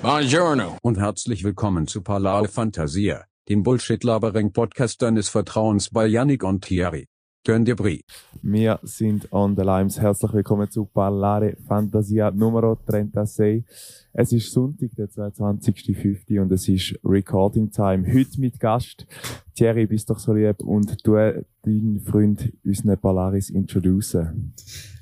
Buongiorno. Und herzlich willkommen zu Parlare Fantasia, dem Bullshit-Labering-Podcast deines Vertrauens bei Yannick und Thierry. Gönn dir Brie. Wir sind on the Limes. Herzlich willkommen zu Parlare Fantasia Nummer 36. Es ist Sonntag, der 22.05. und es ist Recording Time. Heute mit Gast. Thierry, bist doch so lieb und du deinen Freund unseren Polaris introducen.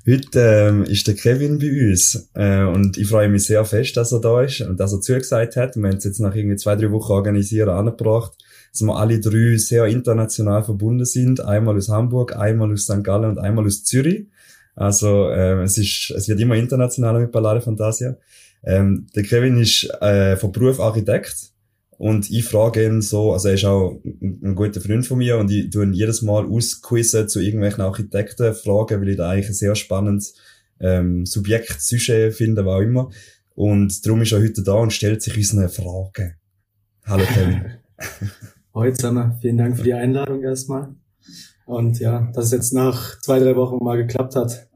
Heute ähm, ist der Kevin bei uns äh, und ich freue mich sehr fest, dass er da ist und dass er zugesagt hat. Wir haben es jetzt nach irgendwie zwei, drei Wochen organisieren angebracht, dass wir alle drei sehr international verbunden sind. Einmal aus Hamburg, einmal aus St. Gallen und einmal aus Zürich. Also äh, es ist, es wird immer internationaler mit Ballare Fantasia. Ähm, der Kevin ist äh, von Beruf Architekt und ich frage ihn so, also er ist auch ein guter Freund von mir und ich tue ihn jedes Mal ausquizzen zu irgendwelchen Architekten fragen, weil ich da eigentlich ein sehr spannendes ähm, Subjekt, Sujet finde, was auch immer. Und darum ist er heute da und stellt sich uns eine Frage. Hallo Kevin. Hallo zusammen, vielen Dank für die Einladung erstmal. Und ja, dass es jetzt nach zwei, drei Wochen mal geklappt hat.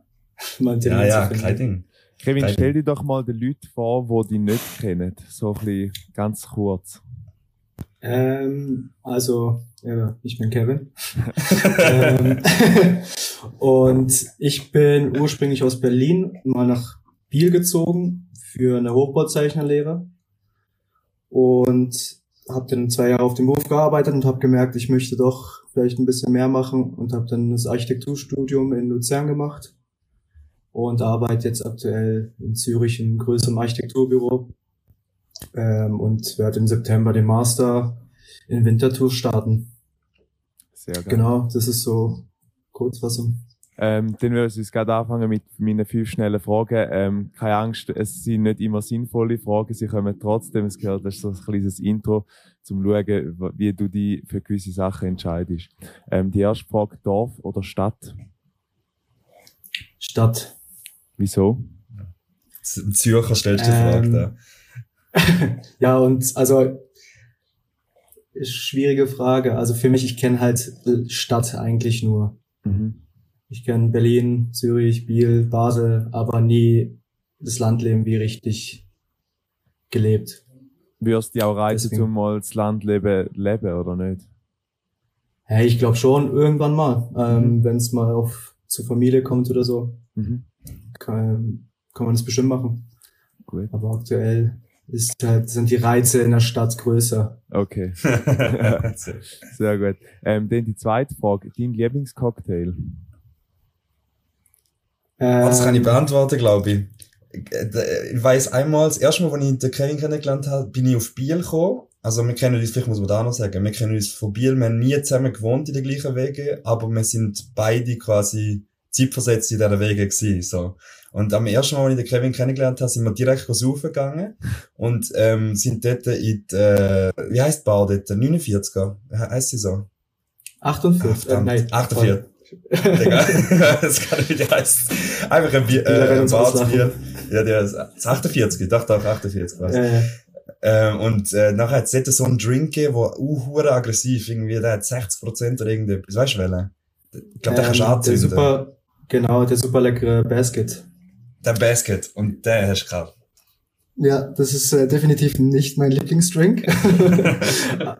ja, ja, kein Ding. Kevin, stell dir doch mal den Leuten vor, die dich nicht kennen. So ein bisschen ganz kurz. Ähm, also, ja, ich bin Kevin. ähm, und ich bin ursprünglich aus Berlin mal nach Biel gezogen für eine Hochbauzeichnerlehre und habe dann zwei Jahre auf dem Hof gearbeitet und habe gemerkt, ich möchte doch vielleicht ein bisschen mehr machen und habe dann das Architekturstudium in Luzern gemacht und arbeite jetzt aktuell in Zürich in einem größeren Architekturbüro ähm, und werde im September den Master in Winterthur starten. Sehr geil. Genau, das ist so Kurzfassung. Ähm, dann würde ich jetzt gerade anfangen mit meinen fünf schnellen Fragen. Ähm, keine Angst, es sind nicht immer sinnvolle Fragen, sie kommen trotzdem. Es gehört, das ist so ein kleines Intro, zum schauen, wie du dich für gewisse Sachen entscheidest. Ähm, die erste Frage, Dorf oder Stadt? Stadt. Wieso? Zürcher stellst du die Frage ähm, da. ja, und also schwierige Frage. Also für mich, ich kenne halt Stadt eigentlich nur. Mhm. Ich kenne Berlin, Zürich, Biel, Basel, aber nie das Landleben wie richtig gelebt. Wirst du auch reisen, Deswegen. um mal das Landleben leben oder nicht? Hey, ich glaube schon irgendwann mal, ähm, mhm. wenn es mal auf zur Familie kommt oder so, mhm. kann, kann man das bestimmt machen. Gut. Aber aktuell ist halt, sind die Reize in der Stadt größer. Okay. Sehr gut. Ähm, dann die zweite Frage. Dein Lieblingscocktail? Ähm, das kann ich beantworten, glaube ich. Ich weiß einmal, das erste Mal, als ich den Kevin kennengelernt habe, bin ich auf Biel gekommen. Also wir kennen uns, vielleicht muss man da noch sagen, wir kennen uns von Biel, wir haben nie zusammen gewohnt in den gleichen Wegen, aber wir sind beide quasi zeitversetzt in diesen Wegen gewesen, so. Und am ersten Mal, als ich den Kevin kennengelernt habe, sind wir direkt saufen gegangen und ähm, sind dort in die, äh, wie heisst die Bar dort? 49er? Heißt sie so? 48, Ach, äh, nein. 48. Digga, das kann nicht wie heißen. Einfach ein Bier, äh, ein Bier. Ja, der ist 48, ich dachte auch 48 was. Ja, ja. Ähm, und äh, nachher hat es so einen Drink gegeben, der uh, aggressiv irgendwie, der hat 60% oder irgendetwas, weißt du welchen? Ich glaube, der ähm, kannst du anzünden. Der super, genau, der super leckere Basket der Basket und der hast du gehabt. Ja, das ist äh, definitiv nicht mein Lieblingsdrink.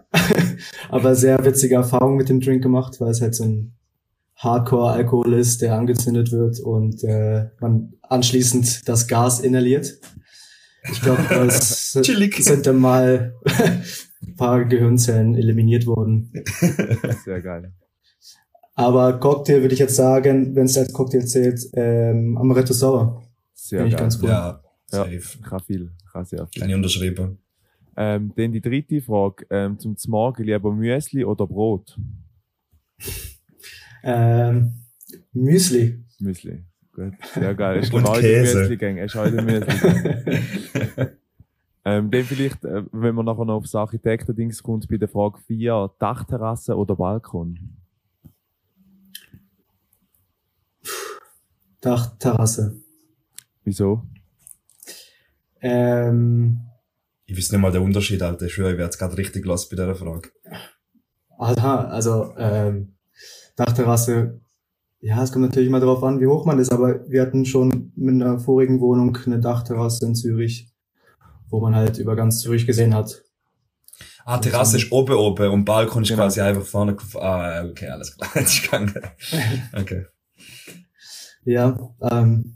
Aber sehr witzige Erfahrung mit dem Drink gemacht, weil es halt so ein Hardcore-Alkohol ist, der angezündet wird und äh, man anschließend das Gas inhaliert. Ich glaube, das sind dann mal ein paar Gehirnzellen eliminiert worden. Sehr geil. Aber Cocktail würde ich jetzt sagen, wenn es als Cocktail zählt, ähm, Amaretto Sauer. Sehr geil. ganz cool. Ja, safe. Ja, viel. Kann ich unterschreiben. Ähm, dann die dritte Frage, ähm, zum Morgen lieber Müsli oder Brot? Ähm, Müsli. Müsli, gut, sehr geil. Ist Und Käse. Müsli-Gang, ist heute Müsli ähm, dann vielleicht, äh, wenn man nachher noch aufs Architektendings kommt, bei der Frage 4, Dachterrasse oder Balkon? Dachterrasse. Wieso? Ähm, ich weiß nicht mal den Unterschied, Alter. Ich schwöre, ich werde jetzt gerade richtig los bei dieser Frage. Aha, also ähm, Dachterrasse, ja, es kommt natürlich mal darauf an, wie hoch man ist, aber wir hatten schon mit einer vorigen Wohnung eine Dachterrasse in Zürich. wo man halt über ganz Zürich gesehen hat. Ah, Terrasse ist oben oben und Balkon ist Genau. quasi einfach vorne. Ah, okay, alles klar. Ist gegangen. Okay. Ja, ähm,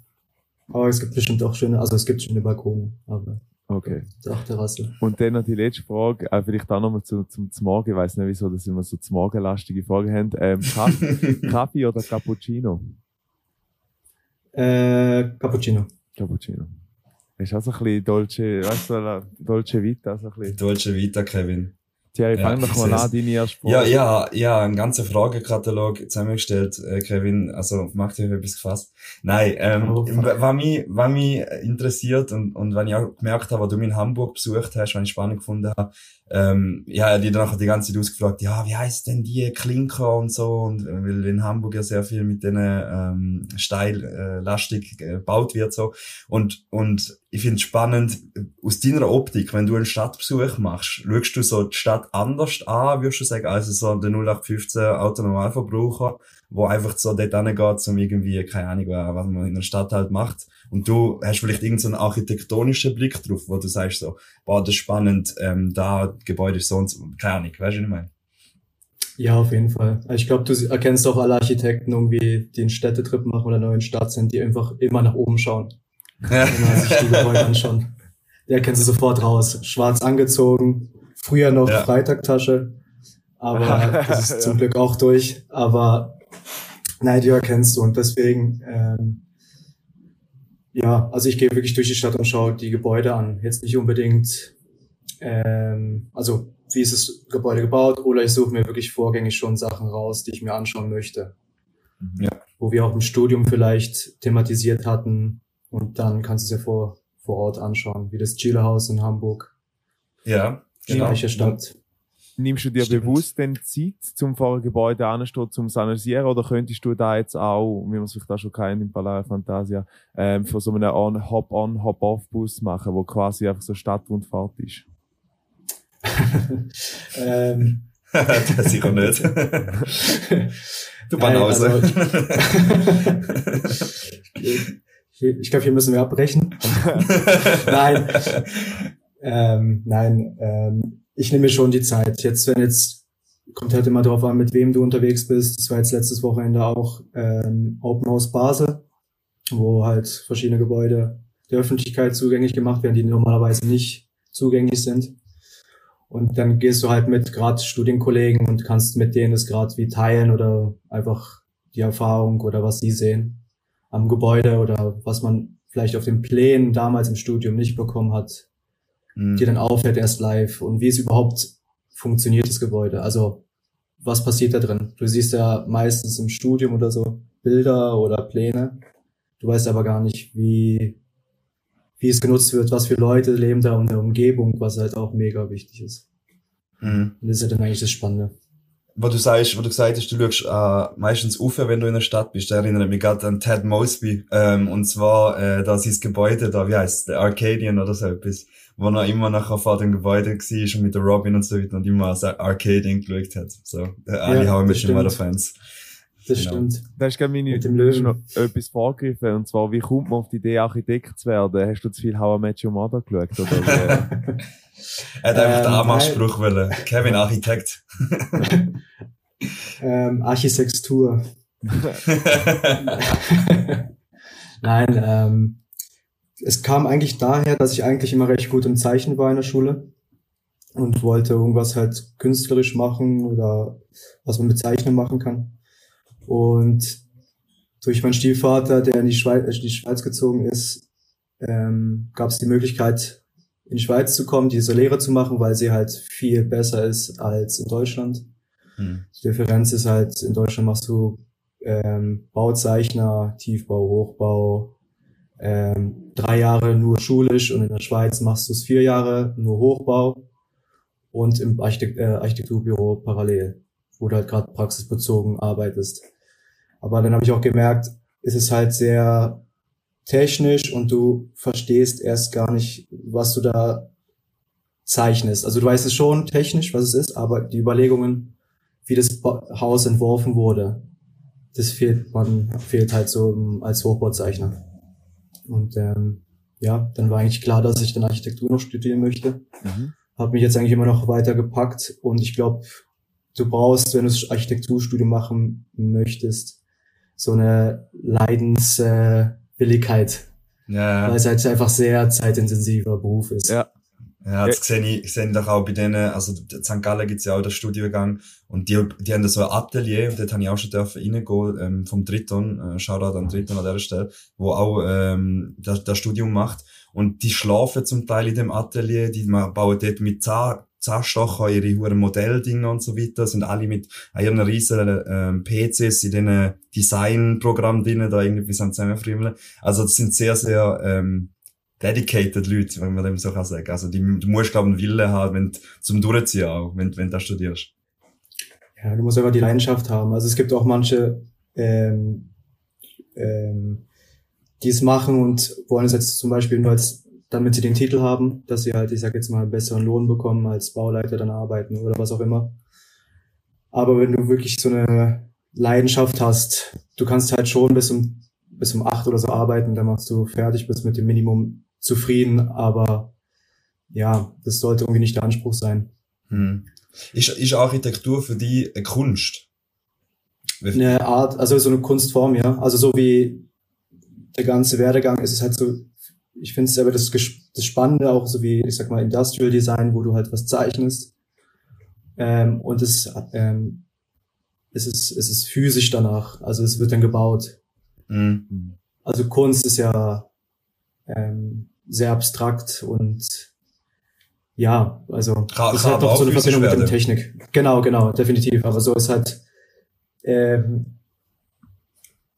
aber es gibt bestimmt auch schöne, also es gibt schöne Balkone, aber Okay. Dachterrasse. Und dann noch die letzte Frage, äh, vielleicht auch nochmal zu, zum zum Morgen. Ich weiss nicht, wieso, dass immer so zum Morgenlastige Fragen haben. Ähm, Kaffee, Kaffee oder Cappuccino? Äh, Cappuccino. Cappuccino. Ist auch so ein bisschen Dolce, weißt du, Dolce Vita, so ein bisschen. Deutsche Vita, Kevin. Thierry, Ja, fang doch mal an, deine erste Ja, Frage. ja, ja, einen ganzen Fragekatalog zusammengestellt, äh, Kevin. Also, macht euch etwas gefasst. Nein, ähm, Oh, was mich, was mich interessiert und, und wenn ich auch gemerkt habe, was du mich in Hamburg besucht hast, was ich spannend gefunden habe, ähm, ja, die dann nachher die ganze Zeit ausgefragt, ja, wie heißt denn die Klinker und so, und äh, weil in Hamburg ja sehr viel mit denen, ähm, steil, äh, lastig gebaut wird, so. Und, und ich finde spannend, aus deiner Optik, wenn du einen Stadtbesuch machst, schaust du so die Stadt anders an, würdest du sagen, als so der 0815 Autonormalverbraucher, wo einfach so dort hingeht, um irgendwie, keine Ahnung, was man in der Stadt halt macht. Und du hast vielleicht irgendeinen architektonischen Blick drauf, wo du sagst so, boah, das ist spannend, ähm, da Gebäude ist so und so, keine Ahnung, weißt du, was ich meine? Ja, auf jeden Fall. Ich glaube, du erkennst auch alle Architekten irgendwie, die einen Städtetrip machen oder neuen Stadt sind, die einfach immer nach oben schauen. Wenn man sich die Gebäude anschaut. Der erkennst du sofort raus. Schwarz angezogen, früher noch Ja. Freitagtasche, aber das ist zum Glück auch durch. Aber nein, die erkennst du und deswegen, ähm, ja, also ich gehe wirklich durch die Stadt und schaue die Gebäude an. Jetzt nicht unbedingt, ähm, also wie ist das Gebäude gebaut oder ich suche mir wirklich vorgängig schon Sachen raus, die ich mir anschauen möchte. Ja. Wo wir auch im Studium vielleicht thematisiert hatten und dann kannst du es ja vor, vor Ort anschauen, wie das Chile-Haus in Hamburg, Ja, genau. gleiche Stadt. Nimmst du dir Stimmt. bewusst denn Zeit, zum vor ein Gebäude anzustehen, zum zu analysieren, oder könntest du da jetzt auch, wie man es vielleicht auch schon kennt im Palais Fantasia, ähm, von so einem On- Hop-on, Hop-off-Bus machen, wo quasi einfach so Stadtrundfahrt ist? ähm, das sicher nicht. du Nein, Banause. also- ich glaube, hier müssen wir abbrechen. nein, ähm, nein, ähm, ich nehme mir schon die Zeit. Jetzt, wenn jetzt, kommt halt immer drauf an, mit wem du unterwegs bist. Das war jetzt letztes Wochenende auch ähm, Open House Basel, wo halt verschiedene Gebäude der Öffentlichkeit zugänglich gemacht werden, die normalerweise nicht zugänglich sind. Und dann gehst du halt mit gerade Studienkollegen und kannst mit denen das gerade wie teilen oder einfach die Erfahrung oder was sie sehen am Gebäude oder was man vielleicht auf den Plänen damals im Studium nicht bekommen hat, Mhm. dir dann auffällt erst live und wie es überhaupt funktioniert, das Gebäude. Also was passiert da drin? Du siehst ja meistens im Studium oder so Bilder oder Pläne. Du weißt aber gar nicht, wie, wie es genutzt wird, was für Leute leben da in der Umgebung, was halt auch mega wichtig ist. Mhm. Und das ist ja dann eigentlich das Spannende. wo du sagst, wo du gesagt hast, du schaust äh, meistens auf, wenn du in der Stadt bist. Da erinnert mich gerade an Ted Mosby. Ähm, und zwar äh, da sein Gebäude, da, wie heißt der Arcadian oder so etwas, wo er immer nachher vor dem Gebäude war und mit der Robin und so weiter und immer so Arcadian geschaut hat. So, äh, alle Ja, haben das mit Mother stimmt. Fans. Das Genau. stimmt. Da ist, glaube ich, Mit meine, dem du hast Löwen. noch etwas vorgegriffen, und zwar, wie kommt man auf die Idee, Architekt zu werden? Hast du zu viel How I Met Your Mother geschaut, oder? Er hat einfach Ähm, den Anmachspruch wollen. Kevin Architekt. ähm, Architektur. Nein, ähm, es kam eigentlich daher, dass ich eigentlich immer recht gut im Zeichnen war in der Schule und wollte irgendwas halt künstlerisch machen oder was man mit Zeichnen machen kann. Und durch meinen Stiefvater, der in die Schweiz, in die Schweiz gezogen ist, ähm, gab es die Möglichkeit, in die Schweiz zu kommen, diese Lehre zu machen, weil sie halt viel besser ist als in Deutschland. Hm. Die Differenz ist halt, in Deutschland machst du ähm, Bauzeichner, Tiefbau, Hochbau, ähm, drei Jahre nur schulisch und in der Schweiz machst du es vier Jahre nur Hochbau und im Architekt äh, Architekturbüro parallel, wo du halt gerade praxisbezogen arbeitest. Aber dann habe ich auch gemerkt, es ist halt sehr technisch und du verstehst erst gar nicht, was du da zeichnest. Also du weißt es schon technisch, was es ist, aber die Überlegungen, wie das Haus entworfen wurde, das fehlt man fehlt halt so als Hochbauzeichner. Und ähm, ja, dann war eigentlich klar, dass ich dann Architektur noch studieren möchte. Mhm. Habe mich jetzt eigentlich immer noch weiter gepackt und ich glaube, du brauchst, wenn du das Architekturstudium machen möchtest, so eine Leidenswilligkeit. Ja. Weil es halt einfach sehr zeitintensiver Beruf ist. Ja. Ja, das sehe ich, sehe ich doch auch bei denen, also St. Gallen gibt's ja auch den Studiengang und die, die haben da so ein Atelier und dort habe ich auch schon dürfen reingehen, ähm, vom Triton, äh, Shoutout an Triton an der Stelle, wo auch ähm, das, das Studium macht und die schlafen zum Teil in dem Atelier, die bauen dort mit Zahn, Zahnstocher ihre hohen Modelldinger und so weiter, sind alle mit ihren riesen ähm, PCs in diesen Designprogrammen drin, da irgendwie am zusammenfriemeln. Also das sind sehr, sehr ähm, dedicated Leute, wenn man dem so kann sagen. Also die, du musst, glaube ich, einen Wille haben, wenn, zum Durchziehen auch, wenn, wenn du studierst. Ja, du musst einfach die Leidenschaft haben. Also es gibt auch manche, ähm, ähm, die es machen und wollen es jetzt zum Beispiel nur als, damit sie den Titel haben, dass sie halt, ich sag jetzt mal, einen besseren Lohn bekommen, als Bauleiter dann arbeiten oder was auch immer. Aber wenn du wirklich so eine Leidenschaft hast, du kannst halt schon bis um, bis um acht oder so arbeiten, dann machst du fertig, bist mit dem Minimum zufrieden, aber ja, das sollte irgendwie nicht der Anspruch sein. Hm. Ist, ist Architektur für die eine Kunst? Eine Art, also so eine Kunstform, ja. Also so wie der ganze Werdegang ist es halt so, ich finde es aber das, das Spannende auch so wie, ich sag mal, Industrial Design, wo du halt was zeichnest. Ähm, und es, ähm, es, ist, es ist physisch danach, also es wird dann gebaut. Mhm. Also Kunst ist ja ähm, sehr abstrakt und ja, also Ra das hat doch so eine Verbindung mit der Technik. Genau, genau, definitiv. Aber so ist halt ähm,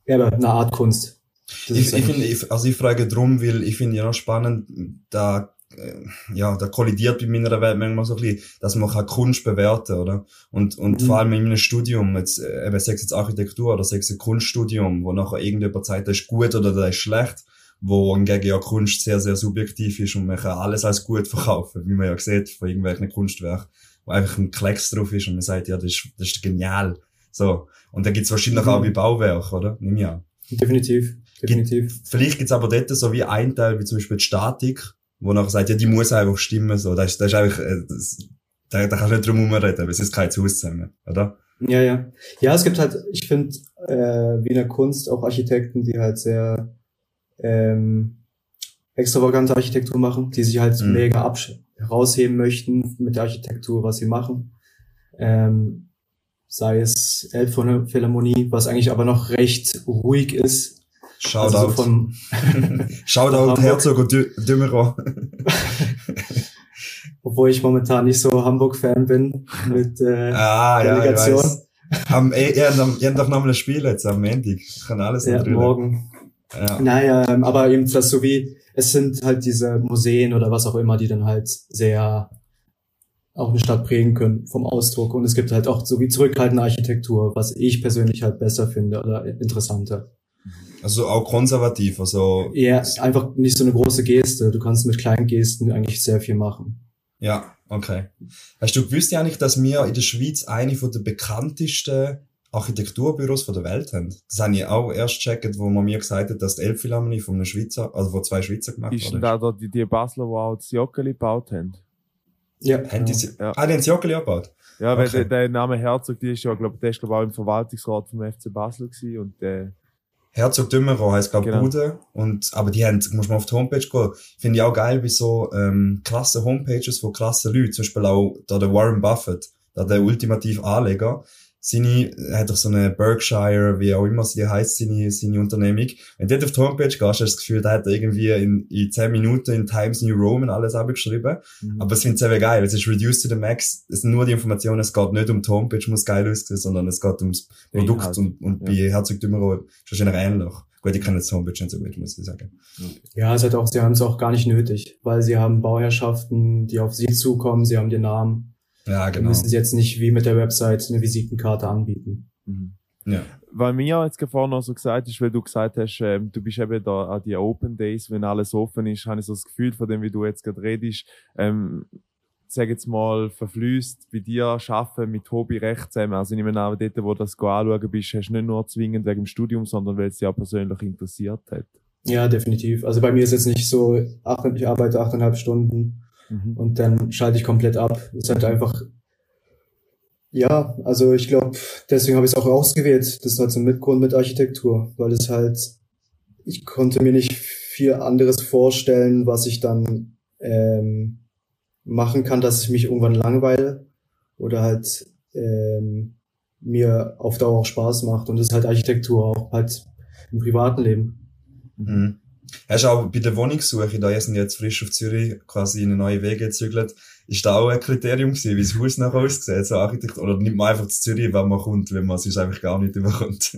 ja, eine Art Kunst. ich, ich finde, also ich frage drum, weil ich finde ja spannend, da äh, ja, da kollidiert bei meiner Welt manchmal so ein bisschen, dass man kann Kunst bewerten, oder? Und, und mhm. vor allem in meinem Studium, jetzt, äh, eben, sei es jetzt Architektur oder sei es ein Kunststudium, wo nachher irgendjemand sagt, das ist gut oder das ist schlecht, wo hingegen ja Kunst sehr, sehr subjektiv ist und man kann alles als gut verkaufen, wie man ja sieht von irgendwelchen Kunstwerken, wo einfach ein Klecks drauf ist und man sagt, ja, das ist, das ist genial. So. Und da gibt's wahrscheinlich mhm. auch bei Bauwerk, oder? Nimm ja. Definitiv. Definitiv. Gibt, vielleicht gibt's aber dort so wie ein Teil, wie zum Beispiel die Statik, wo nachher sagt, ja, die muss einfach stimmen, so. Das ist, das ist einfach, äh, das, da, da kannst du nicht drum herum reden, aber es ist kein Haus zusammen, oder? Ja, ja. Ja, es gibt halt, ich finde, äh, wie in der Kunst auch Architekten, die halt sehr ähm, extravagante Architektur machen, die sich halt mhm. mega herausheben möchten mit der Architektur, was sie machen. Ähm, sei es Elbphilharmonie, was eigentlich aber noch recht ruhig ist. Shoutout. Also so von Shoutout Herzog und Dümmerer. Obwohl ich momentan nicht so Hamburg-Fan bin mit äh, ah, Delegation. Ja, haben, eh, ihr, habt doch noch mal ein Spiel jetzt am Montag. Kann alles ja, morgen. Ja. Naja, ähm, aber eben das so wie, es sind halt diese Museen oder was auch immer, die dann halt sehr auch eine Stadt prägen können vom Ausdruck. Und es gibt halt auch so wie zurückhaltende Architektur, was ich persönlich halt besser finde oder interessanter. Also auch konservativ, also. Ja, einfach nicht so eine große Geste. Du kannst mit kleinen Gesten eigentlich sehr viel machen. Ja, okay. Hast du gewusst ja eigentlich, dass wir in der Schweiz eine von der bekanntesten Architekturbüros von der Welt haben. Das habe ich auch erst gecheckt, wo man mir gesagt hat, dass die Elbphilharmonie von einem Schweizer, also von zwei Schweizer gemacht ist. Ist da die, die Basler, die auch das Joggeli gebaut haben? Ja. Haben die, ja. Ah, die haben das Joggeli gebaut? Ja, okay. weil der, der Name Herzog, die ist ja, glaub, der ist, glaub, auch im Verwaltungsrat vom FC Basel gewesen und der, Herzog Dümmerow heißt glaube genau. Bude und aber die haben muss man auf die Homepage gehen finde ich auch geil wie so ähm, klasse Homepages von klasse Leute zum Beispiel auch da der Warren Buffett da der ultimativ Anleger seine, er hat doch so eine Berkshire, wie auch immer sie heißt, seine, seine Unternehmung. Wenn du dort auf die Homepage gehst, hast du das Gefühl, da hat er irgendwie in, in 10 Minuten in Times New Roman alles abgeschrieben. Mhm. Aber es finde sehr geil. Es ist reduced to the max. Es sind nur die Informationen. Es geht nicht um die Homepage, muss geil aussehen, sondern es geht ums Produkt Inhalt. und, und ja. bei Herzogtümer ist wahrscheinlich ähnlich. Gut, ich kann jetzt Homepage nicht so gut, muss ich sagen. Ja, es hat auch, sie haben es auch gar nicht nötig, weil sie haben Bauherrschaften, die auf sie zukommen, sie haben den Namen. Ja, genau. Wir müssen sie jetzt nicht wie mit der Website eine Visitenkarte anbieten. Mhm. Ja. Weil mir jetzt vorhin noch so gesagt ist, weil du gesagt hast, ähm, du bist eben da an die Open Days, wenn alles offen ist, habe ich so das Gefühl von dem, wie du jetzt gerade redest, ähm, sag jetzt mal, verflüsst bei dir arbeiten mit Hobby recht zusammen. Also ich meine auch dort, wo du das anschauen bist, hast du nicht nur zwingend wegen dem Studium, sondern weil es dich auch persönlich interessiert hat. Ja, definitiv. Also bei mir ist jetzt nicht so, acht, ich arbeite achteinhalb Stunden mhm. und dann schalte ich komplett ab. Es ist halt einfach, ja, also ich glaube, deswegen habe ich es auch ausgewählt. Das ist halt so ein Mitgrund mit Architektur, weil es halt, ich konnte mir nicht viel anderes vorstellen, was ich dann ähm, machen kann, dass ich mich irgendwann langweile oder halt ähm, mir auf Dauer auch Spaß macht. Und das ist halt Architektur auch halt im privaten Leben. Mhm. Hast du auch bei der Wohnungssuche, da sind jetzt frisch auf Zürich quasi in eine neue Wege gezügelt, ist da auch ein Kriterium gewesen, wie das Haus nachher aussieht, so Architekt, oder nimmt man einfach zu Zürich, wenn man kommt, wenn man es sonst einfach gar nicht überkommt?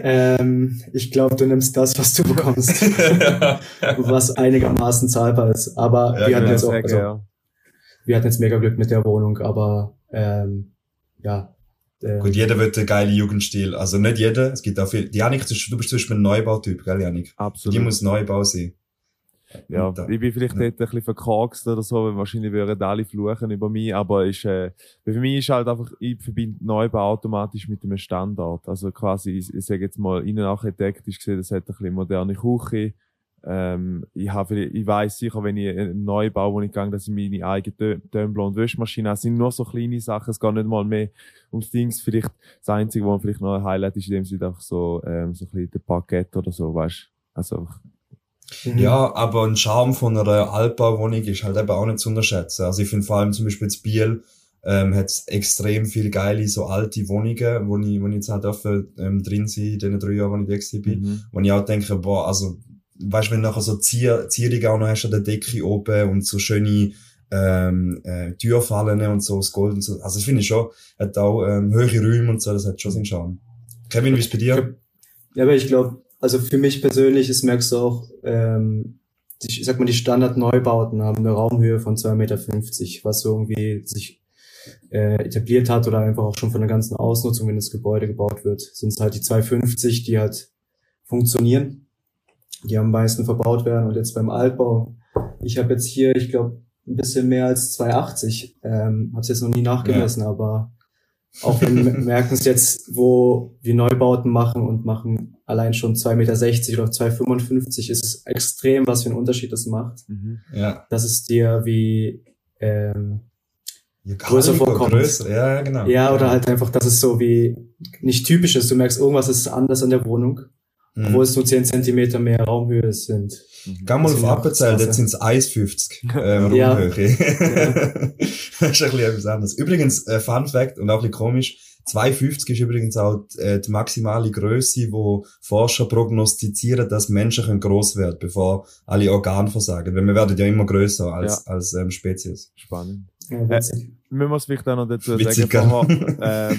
Ähm, ich glaube, du nimmst das, was du bekommst. was einigermaßen zahlbar ist. Aber ja, wir hatten jetzt auch, also, ja. wir hatten jetzt mega Glück mit der Wohnung, aber ähm, ja, Gut, jeder will einen geilen Jugendstil. Also nicht jeder. Es gibt auch viel. Janik, du bist zum Beispiel ein Neubautyp, gell, Janik? Absolut. Die muss Neubau sein. Ja, da, ich bin vielleicht ja. dort ein bisschen verkorkst oder so, weil wahrscheinlich würden alle fluchen über mich, aber ist, äh, für mich ist halt einfach, ich verbinde Neubau automatisch mit einem Standard. Also quasi, ich, ich sage jetzt mal, innenarchitektisch gesehen, das hat ein bisschen moderne Küche, ähm, ich habe, ich weiß sicher, wenn ich einen Neubau, wo ich gehe, dass ich meine eigene Dömbler und Wäschmaschine habe, es sind nur so kleine Sachen, es geht nicht mal mehr ums Dings. Vielleicht, das Einzige, wo man vielleicht noch ein Highlight ist, in dem Sinne einfach so, ähm, so ein bisschen der Parkett oder so, weißt Also, mhm. ja, aber ein Charme von einer Altbauwohnung ist halt eben auch nicht zu unterschätzen. Also ich finde vor allem zum Beispiel das Biel, ähm, hat extrem viel geile, so alte Wohnungen, wo ich, wo ich jetzt halt dürfen, ähm, drin sein, in den drei Jahren, wo ich weg bin, mhm. wo ich auch denke, boah, also, weißt, wenn du nachher so Zier, Zierungen auch noch hast an der Decke oben und so schöne, ähm, äh, Türfallen und so, das Gold und so. Also das finde ich schon, hat auch ähm, höhere Räume und so, das hat schon seinen Charme. Kevin, wie ist bei dir? Ja, aber ich glaube, also für mich persönlich, das merkst du auch, ähm, ich sag mal, die Standard-Neubauten haben eine Raumhöhe von 2,50 Meter, was so irgendwie sich äh, etabliert hat oder einfach auch schon von der ganzen Ausnutzung, wenn das Gebäude gebaut wird, sind es halt die 2,50, die halt funktionieren die am meisten verbaut werden. Und jetzt beim Altbau, ich habe jetzt hier, ich glaube, ein bisschen mehr als 280. Ähm, habe es jetzt noch nie nachgemessen, ja. aber auch wir merken es jetzt, wo wir Neubauten machen und machen allein schon 2,60 Meter oder 2,55, ist es extrem, was für einen Unterschied das macht. Mhm. Ja. Das ist dir wie ähm, ja, größer vorkommt. Größer. Ja, genau. Ja, oder ja. halt einfach, dass es so wie nicht typisch ist. Du merkst, irgendwas ist anders an der Wohnung. Mhm. Obwohl es nur 10 Zentimeter mehr Raumhöhe sind. Mhm. Geh mal auf Appenzell, jetzt sind es 1,50 ähm, Raumhöhe. Ja. das ist ein bisschen etwas anderes. Übrigens, äh, Fun Fact und auch ein bisschen komisch, 2,50 ist übrigens auch äh, die maximale Größe, wo Forscher prognostizieren, dass Menschen können gross werden, bevor alle Organe versagen. Weil wir werden ja immer größer als, ja. als ähm, Spezies. Spannend. Ja, äh, müssen wir es vielleicht auch noch dazu Witzig, sagen, vorher, äh,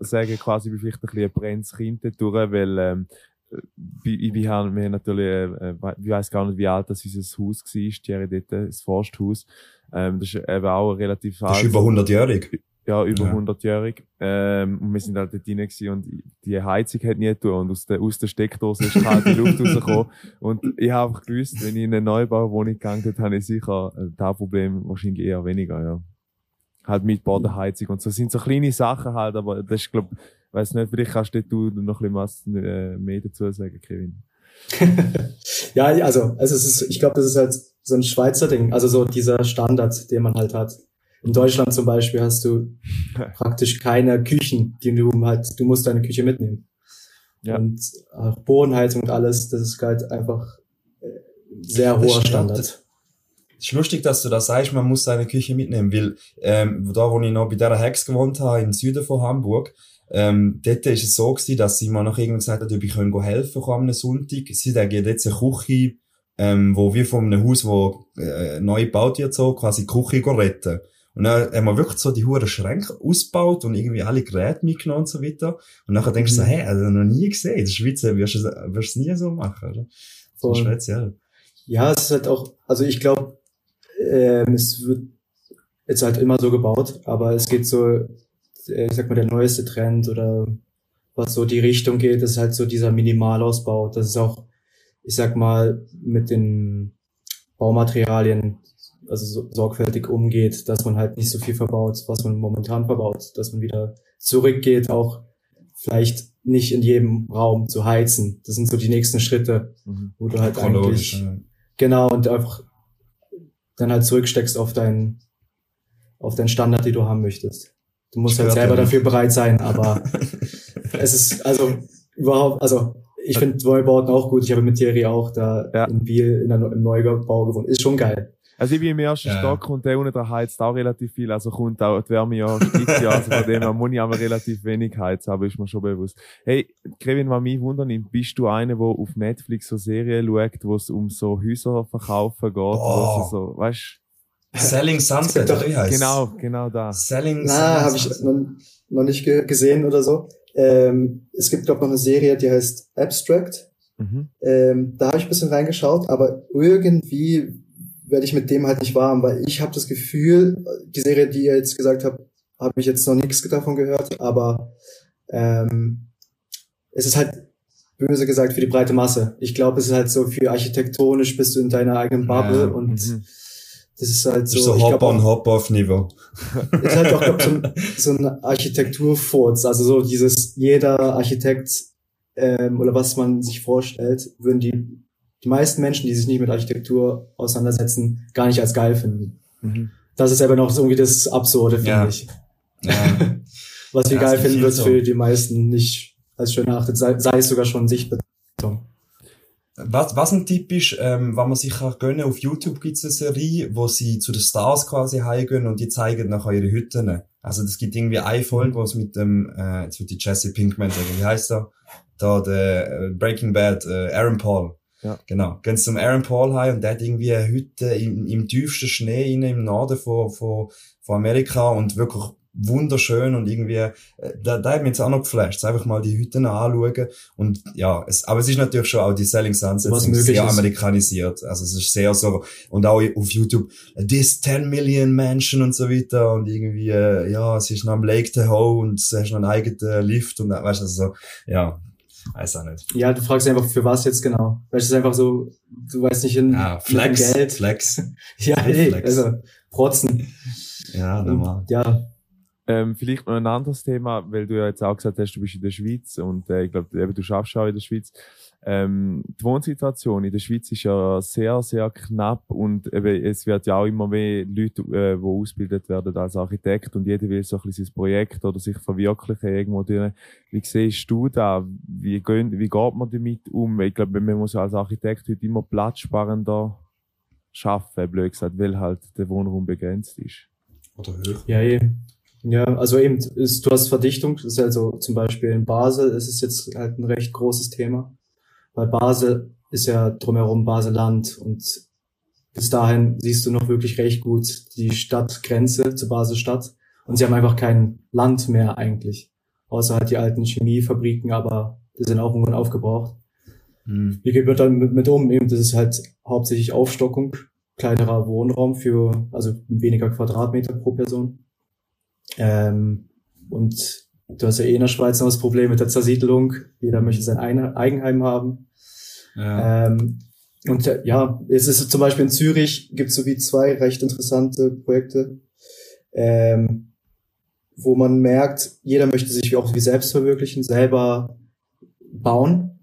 sagen quasi wie vielleicht ein bisschen ein brennendes Kind durch, weil ähm, wir, wir haben, wir natürlich, äh, ich weiß gar nicht, wie alt das unser Haus war, Thierry dort, das Forsthaus. Ähm, das ist eben auch relativ alt. Das ist über 100-jährig. Ja, über ja. 100-jährig. Ähm, und wir sind halt dort drin und die Heizung hat nie getan und aus der, aus der Steckdose ist kalte Luft rausgekommen. Und ich habe einfach gewusst, wenn ich in eine Neubauwohnung gegangen bin, habe ich sicher äh, das Problem wahrscheinlich eher weniger, ja. Halt mit Bodenheizung und so. Das sind so kleine Sachen halt, aber das ist, glaub weiß nicht, vielleicht kannst du noch ein bisschen was äh, mehr dazu sagen, Kevin. ja, also, also es ist, ich glaube, das ist halt so ein Schweizer Ding, also so dieser Standard, den man halt hat. In Deutschland zum Beispiel hast du praktisch keine Küchen, die du halt, du musst deine Küche mitnehmen. Ja. Und auch Bodenheizung und alles, das ist halt einfach äh, sehr hoher Standard. Es ist lustig, dass du das sagst, man muss seine Küche mitnehmen, weil ähm, da, wo ich noch bei dieser Hex gewohnt habe, im Süden von Hamburg, ähm, dort ist es so gewesen, dass sie mir noch irgendwann gesagt hat, ob ich helfen können am Sonntag. Sie sagen jetzt eine Küche, ähm, wo wir von einem Haus, wo äh, neu gebaut wird, so, quasi die Küche retten. Und dann haben wir wirklich so die hohen Schränke ausgebaut und irgendwie alle Geräte mitgenommen und so weiter. Und nachher denkst du so, mhm. hey, also noch nie gesehen. In der Schweiz wirst du es nie so machen, oder? So speziell. Ja, es ist halt auch, also ich glaube, ähm, es wird jetzt halt immer so gebaut, aber es geht so äh, ich sag mal, der neueste Trend oder was so die Richtung geht, ist halt so dieser Minimalausbau. Das ist auch, ich sag mal, mit den Baumaterialien, also so sorgfältig umgeht, dass man halt nicht so viel verbaut, was man momentan verbaut, dass man wieder zurückgeht, auch vielleicht nicht in jedem Raum zu heizen. Das sind so die nächsten Schritte, Mhm. wo du halt eigentlich, ja. genau, und einfach dann halt zurücksteckst auf deinen, auf deinen Standard, den du haben möchtest. Du musst halt Stört selber dafür bereit sein, aber es ist, also, überhaupt, also, ich finde Neubauten auch gut. Ich habe mit Thierry auch da Ja. in Biel in der, im Neubau gewohnt. Ist schon geil. Also ich bin im ersten Ja. Stock und der unten der heizt auch relativ viel, also kommt auch die Wärme ja ja, also von dem her muss ich aber relativ wenig heizen, aber ist mir schon bewusst. Hey, Kevin, was mich wundern bist du einer, der auf Netflix so Serien schaut, wo es um so Häuser verkaufen geht, wo Boah. es so, weißt Selling Sunset, Doch, wie heißt genau, genau das. Selling Na, habe ich noch, noch nicht ge gesehen oder so. Ähm, es gibt, glaube noch eine Serie, die heißt Abstract. Mhm. Ähm, da habe ich ein bisschen reingeschaut, aber irgendwie werde ich mit dem halt nicht warm, weil ich habe das Gefühl, die Serie, die ihr jetzt gesagt habt, habe ich jetzt noch nichts davon gehört, aber ähm, es ist halt böse gesagt für die breite Masse. Ich glaube, es ist halt so für architektonisch bist du in deiner eigenen Bubble Ja, und mhm. Das ist halt Das so. ist so Hop-on, Hop-off-Niveau. ist halt auch glaub, so, ein, so ein Architekturfurz. Also so dieses, jeder Architekt ähm, oder was man sich vorstellt, würden die, die meisten Menschen, die sich nicht mit Architektur auseinandersetzen, gar nicht als geil finden. Mhm. Das ist aber noch so irgendwie das Absurde, finde Ja. ich. Ja. Was wir Ja, geil finden, wird so. für die meisten nicht als schön erachtet, sei, sei es sogar schon Sichtbeton. Was, was ein Tipp ist, ähm, was man sich kann gönnen, auf YouTube gibt's eine Serie, wo sie zu den Stars quasi heimgehen und die zeigen nachher ihre Hütten. Also das gibt irgendwie eine Folge, wo es mit dem, äh, jetzt wird die Jesse Pinkman sagen, wie heißt er? Da der äh, Breaking Bad, äh, Aaron Paul. Ja. Genau. Gehen sie zum Aaron Paul heim und der hat irgendwie eine Hütte im, im tiefsten Schnee innen im Norden von, von, von Amerika und wirklich wunderschön und irgendwie, äh, da, da hat mich jetzt auch noch geflasht. Einfach mal die Hütten anschauen und ja, es, aber es ist natürlich schon auch die Selling möglich sehr ist. amerikanisiert. Also es ist sehr so, und auch auf YouTube, this 10 Million Mansion und so weiter und irgendwie, äh, ja, es ist noch am Lake Tahoe und es hast noch einen eigenen Lift und äh, weißt du, also so, ja, weiß auch nicht. Ja, du fragst einfach, für was jetzt genau. Weil es ist einfach so, du weißt nicht in Ja, Flex, Geld. Flex. Ja, nee, also protzen. Ja, normal. Und, ja, Ähm, vielleicht noch ein anderes Thema, weil du ja jetzt auch gesagt hast, du bist in der Schweiz und äh, ich glaube, eben du schaffst auch in der Schweiz. Ähm, die Wohnsituation in der Schweiz ist ja sehr, sehr knapp und eben, es wird ja auch immer mehr Leute, äh, die ausgebildet werden als Architekt und jeder will so ein bisschen sein Projekt oder sich verwirklichen irgendwo drin. Wie siehst du da? Wie, gehen, wie geht man damit um? Ich glaube, man muss ja als Architekt heute immer platzsparender schaffen, blöd gesagt, weil halt der Wohnraum begrenzt ist. Oder höher. Ja, eh. Ja, also eben, ist, du hast Verdichtung, das ist also zum Beispiel in Basel, ist es jetzt halt ein recht großes Thema, weil Basel ist ja drumherum Baseland und bis dahin siehst du noch wirklich recht gut die Stadtgrenze zur Basel-Stadt und sie haben einfach kein Land mehr eigentlich, außer halt die alten Chemiefabriken, aber die sind auch irgendwann aufgebraucht. Hm. Wie geht man dann mit, mit um? Eben, das ist halt hauptsächlich Aufstockung, kleinerer Wohnraum für, also weniger Quadratmeter pro Person. Ähm, und du hast ja eh in der Schweiz noch das Problem mit der Zersiedelung. Jeder möchte sein Ein- Eigenheim haben. Ja. Ähm, und äh, ja, es ist zum Beispiel in Zürich gibt es so wie zwei recht interessante Projekte, ähm, wo man merkt, jeder möchte sich auch wie selbst verwirklichen, selber bauen,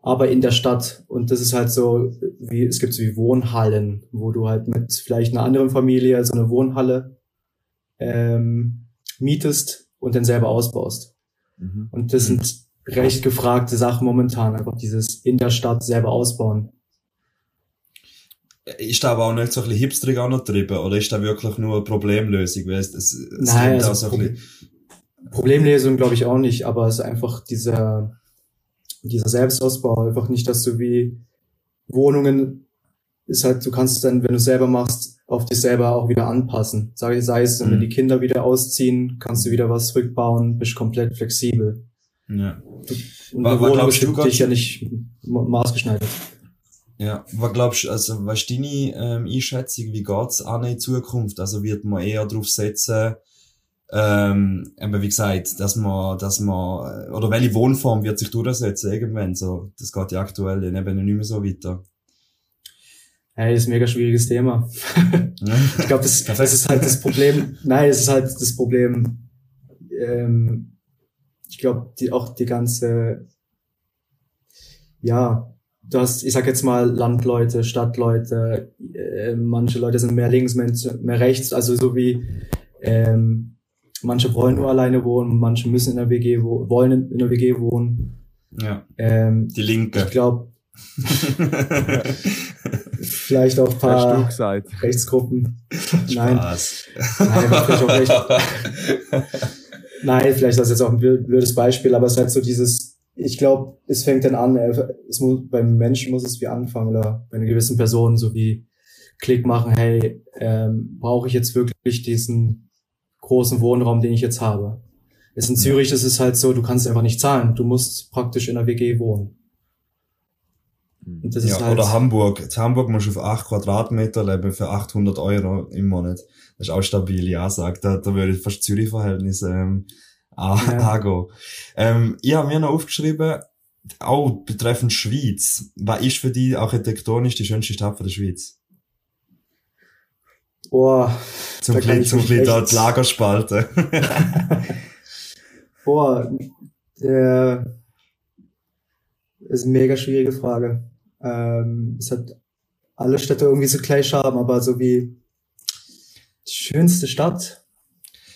aber in der Stadt. Und das ist halt so, wie es gibt so wie Wohnhallen, wo du halt mit vielleicht einer anderen Familie so eine Wohnhalle ähm, mietest und dann selber ausbaust. Mhm. Und das sind recht gefragte Sachen momentan, einfach dieses in der Stadt selber ausbauen. Ist da aber auch nicht so ein bisschen hipsterig auch noch drüber, oder ist da wirklich nur eine Problemlösung? Weil es, es, Nein, klingt auch also so ein Proble bisschen, Problemlösung glaube ich auch nicht, aber es ist einfach dieser, dieser Selbstausbau, einfach nicht, dass du wie Wohnungen ist halt, du kannst es dann, wenn du es selber machst, auf dich selber auch wieder anpassen. Sei, sei es, wenn Mhm. die Kinder wieder ausziehen, kannst du wieder was rückbauen, bist komplett flexibel. ja. Und Wa- eine wa- Wohnung glaubst du, dich ja nicht ma- maßgeschneidert. Ja, was glaubst du, also, was ist deine ähm, Einschätzung, wie geht's an in Zukunft? Also wird man eher darauf setzen, ähm, eben wie gesagt, dass man, dass man, äh, oder welche Wohnform wird sich durchsetzen irgendwann? So, das geht ja aktuell eben nicht mehr so weiter. Hey, das ist ein mega schwieriges Thema. Ich glaube, das, das ist halt das Problem. Nein, es ist halt das Problem. Ähm, ich glaube, die, auch die ganze, ja, du hast, ich sag jetzt mal, Landleute, Stadtleute, äh, manche Leute sind mehr links, mehr rechts, also so wie ähm, manche wollen nur alleine wohnen, manche müssen in der WG wo wollen in der WG wohnen. Ja. Ähm, Die Linke. ich glaube, vielleicht auch ein paar. Rechtsgruppen. Nein, Spaß. nein, vielleicht. Nein, vielleicht ist das jetzt auch ein blödes Beispiel, aber es ist halt so dieses, ich glaube, es fängt dann an, es muss, beim Menschen muss es wie anfangen oder bei einer gewissen Person so wie Klick machen, hey, ähm, brauche ich jetzt wirklich diesen großen Wohnraum, den ich jetzt habe? Jetzt in. Zürich ist es halt so, du kannst einfach nicht zahlen, du musst praktisch in der WG wohnen. Und das ja, ist halt, Oder Hamburg. In Hamburg musst du auf 8 Quadratmeter leben für 800 Euro im Monat. Das ist auch stabil, ja, sagt. Da, da würde ich fast Zürich-Verhältnis ähm, Ja. angehen. Ähm, ich habe mir noch aufgeschrieben, auch betreffend Schweiz. Was ist für dich architektonisch die schönste Stadt von der Schweiz? boah, Zum ich zum dort Lagerspalten. boah, äh, ist eine mega schwierige Frage. Ähm, es hat alle Städte irgendwie so gleich Charme, aber so wie die schönste Stadt.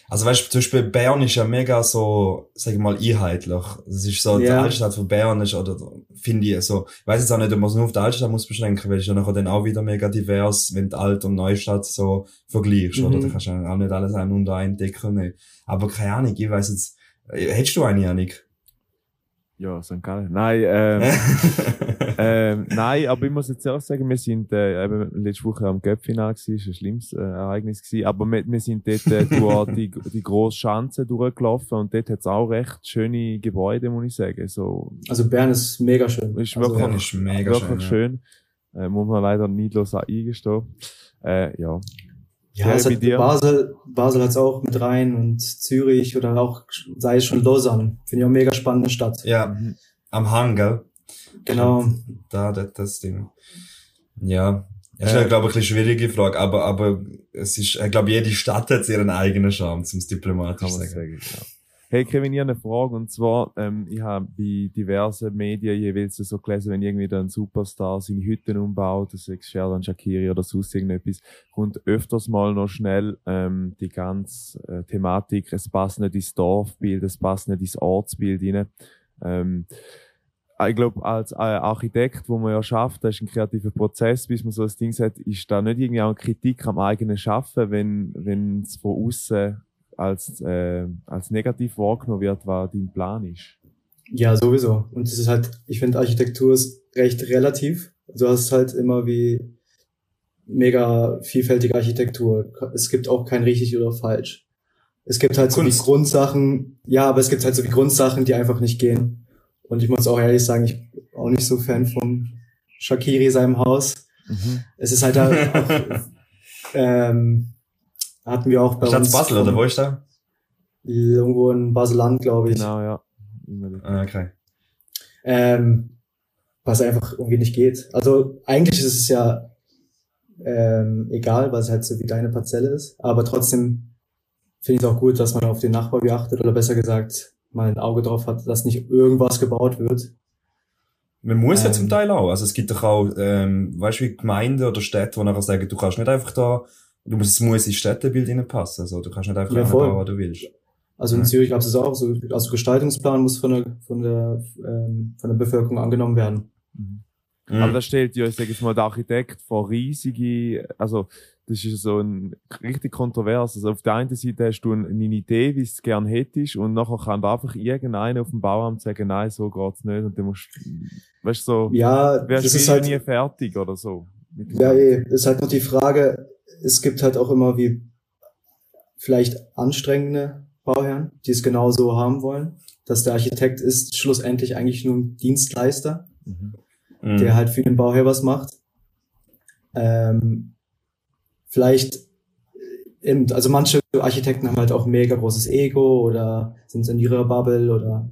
Also weißt du, zum Beispiel Bern ist ja mega so, sag ich mal, einheitlich. Das ist so, die Ja. Altstadt von Bern ist, oder finde ich so, ich weiß jetzt auch nicht, ob man es nur auf die Altstadt muss beschränken, weil es ist ja nachher dann auch wieder mega divers, wenn du Alt- und Neustadt so vergleichst, Mhm. oder? Da kannst du ja auch nicht alles ein und ein Deckel nehmen. Aber keine Ahnung, ich weiß jetzt, äh, hättest du eine, Janik? Ja, St. Gallen. Nein, ähm, ähm, nein, aber ich muss jetzt ehrlich sagen, wir sind äh, eben letzte Woche am Göppfinal gewesen, ist ein schlimmes äh, Ereignis gewesen, aber wir, wir sind dort äh, durch die, die grosse Schanze durchgelaufen und dort hat's auch recht schöne Gebäude, muss ich sagen. So, Also Bern ist mega schön. ist also, wirklich, Bern ist mega wirklich schön, schön. Äh, muss man leider neidlos auch eingestehen. Äh, ja. Ja, Ja, es hat? Basel, Basel hat's auch mit rein und Zürich oder auch, sei es schon Lausanne. Finde ich auch mega spannende Stadt. ja, Mhm. am Hang, gell? Genau. Da, das, das Ding. Ja. Das ist ja, glaube ich, eine schwierige Frage, aber, aber es ist, ich glaube, jede Stadt hat ihren eigenen Charme, um es diplomatisch sagen. sagen. Ja. Hey Kevin, ich habe eine Frage und zwar, ähm, ich habe bei diversen Medien jeweils so gelesen, wenn irgendwie da ein Superstar seine Hütten umbaut, das ist Sheldon Shakiri oder sonst irgendetwas, kommt öfters mal noch schnell ähm, die ganze äh, Thematik, es passt nicht ins Dorfbild, es passt nicht ins Ortsbild rein. Ähm, ich glaube, als äh, Architekt, wo man ja schafft, das ist ein kreativer Prozess, bis man so ein Ding sagt, ist da nicht irgendwie auch eine Kritik am eigenen Schaffen, wenn wenn es von außen als äh, als negativ wahrgenommen wird, was dein Plan ist. Ja, sowieso. Und es ist halt, ich finde Architektur ist recht relativ. Du hast halt immer wie mega vielfältige Architektur. Es gibt auch kein richtig oder falsch. Es gibt halt so wie Kunst. Grundsachen, ja, aber es gibt halt so wie Grundsachen, die einfach nicht gehen. Und ich muss auch ehrlich sagen, ich bin auch nicht so Fan vom Shakiri seinem Haus. Es ist halt da auch, ähm, hatten wir auch bei Stadt uns Basel, oder wo ist der? irgendwo in Baseland, glaube ich. Genau, ja. Ah, okay. ähm, was einfach irgendwie nicht geht. Also eigentlich ist es ja ähm, egal, weil es halt so wie deine Parzelle ist, aber trotzdem finde ich es auch gut, dass man auf den Nachbar beachtet oder besser gesagt mal ein Auge drauf hat, dass nicht irgendwas gebaut wird. Man muss ja Ähm. zum Teil auch. Also es gibt doch auch, ähm, weißt du, wie Gemeinden oder Städte, die nachher sagen, du kannst nicht einfach da, du musst, es muss ins Städtebild reinpassen. Also du kannst nicht einfach Ja, ja, bauen, was du willst. Also in Ja. Zürich gab es auch so, also Gestaltungsplan muss von der von der ähm, von der Bevölkerung angenommen werden. Mhm. Mhm. Aber das stellt ja, ich sage jetzt mal, der Architekt vor riesige, also das ist so ein richtig kontrovers. Also auf der einen Seite hast du eine Idee, wie du es gern hättest, und nachher kann da einfach irgendeiner auf dem Bauamt sagen, nein, so geht's nicht, und dann musst, weißt du, so, Ja, wärst das du ist halt halt nie fertig oder so. Ja, eh, ist halt noch die Frage, es gibt halt auch immer wie vielleicht anstrengende Bauherren, die es genau so haben wollen, dass der Architekt ist schlussendlich eigentlich nur ein Dienstleister, Mhm. Mhm. der halt für den Bauherr was macht. Ähm, vielleicht, äh, eben, also manche Architekten haben halt auch mega großes Ego oder sind in ihrer Bubble oder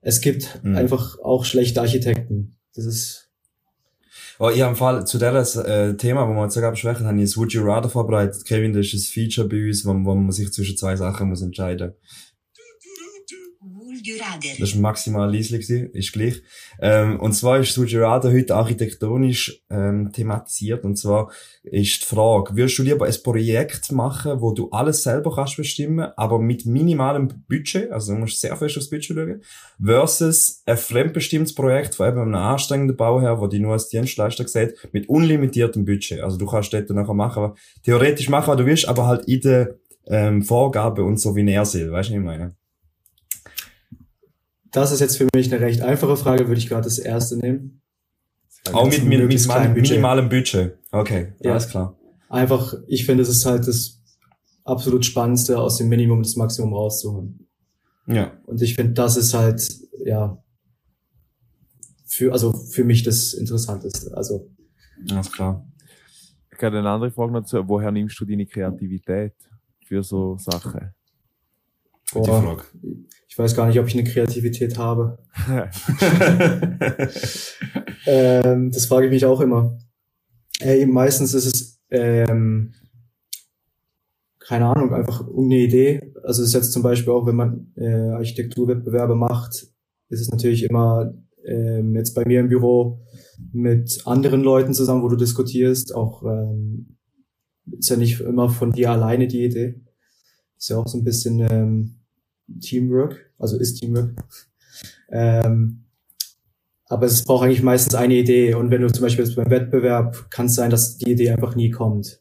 es gibt Mhm. einfach auch schlechte Architekten. Das ist Oh, ich habe Fall zu dem äh, Thema, wo wir jetzt sogar besprechen, habe ich ein Would You Rather vorbereitet. Kevin, das ist ein Feature bei uns, wo, wo man sich zwischen zwei Sachen muss entscheiden Would Das ist maximal leise gewesen, ist gleich. Ähm, und zwar ist Sugerado heute architektonisch ähm, thematisiert. Und zwar ist die Frage, würdest du lieber ein Projekt machen, wo du alles selber kannst bestimmen, aber mit minimalem Budget, also du musst sehr fest aufs Budget schauen, versus ein fremdbestimmtes Projekt von eben einem anstrengenden Bauherr, wo die nur als Dienstleister sieht, mit unlimitiertem Budget. Also du kannst dort nachher machen, theoretisch machen, was du willst, aber halt in der ähm, Vorgabe und so wie er will. Weißt du, was ich meine? Das ist jetzt für mich eine recht einfache Frage, würde ich gerade das erste nehmen. Auch mit, mit, mit Budget. minimalem Budget. Okay, ja. alles klar. Einfach, ich finde, es ist halt das absolut Spannendste, aus dem Minimum das Maximum rauszuholen. Ja. Und ich finde, das ist halt, ja, für, also für mich das Interessanteste. Also. Alles klar. Ich habe eine andere Frage noch zu, woher nimmst du deine Kreativität für so Sachen? Boah, Frage. Ich weiß gar nicht, ob ich eine Kreativität habe. ähm, das frage ich mich auch immer. Ey, meistens ist es, ähm, keine Ahnung, einfach eine Idee. Also es ist jetzt zum Beispiel auch, wenn man äh, Architekturwettbewerbe macht, ist es natürlich immer ähm, jetzt bei mir im Büro mit anderen Leuten zusammen, wo du diskutierst. Auch ähm, ist ja nicht immer von dir alleine die Idee. Ist ja auch so ein bisschen ähm, Teamwork, also ist Teamwork. Ähm, aber es braucht eigentlich meistens eine Idee. Und wenn du zum Beispiel jetzt beim Wettbewerb, kann es sein, dass die Idee einfach nie kommt.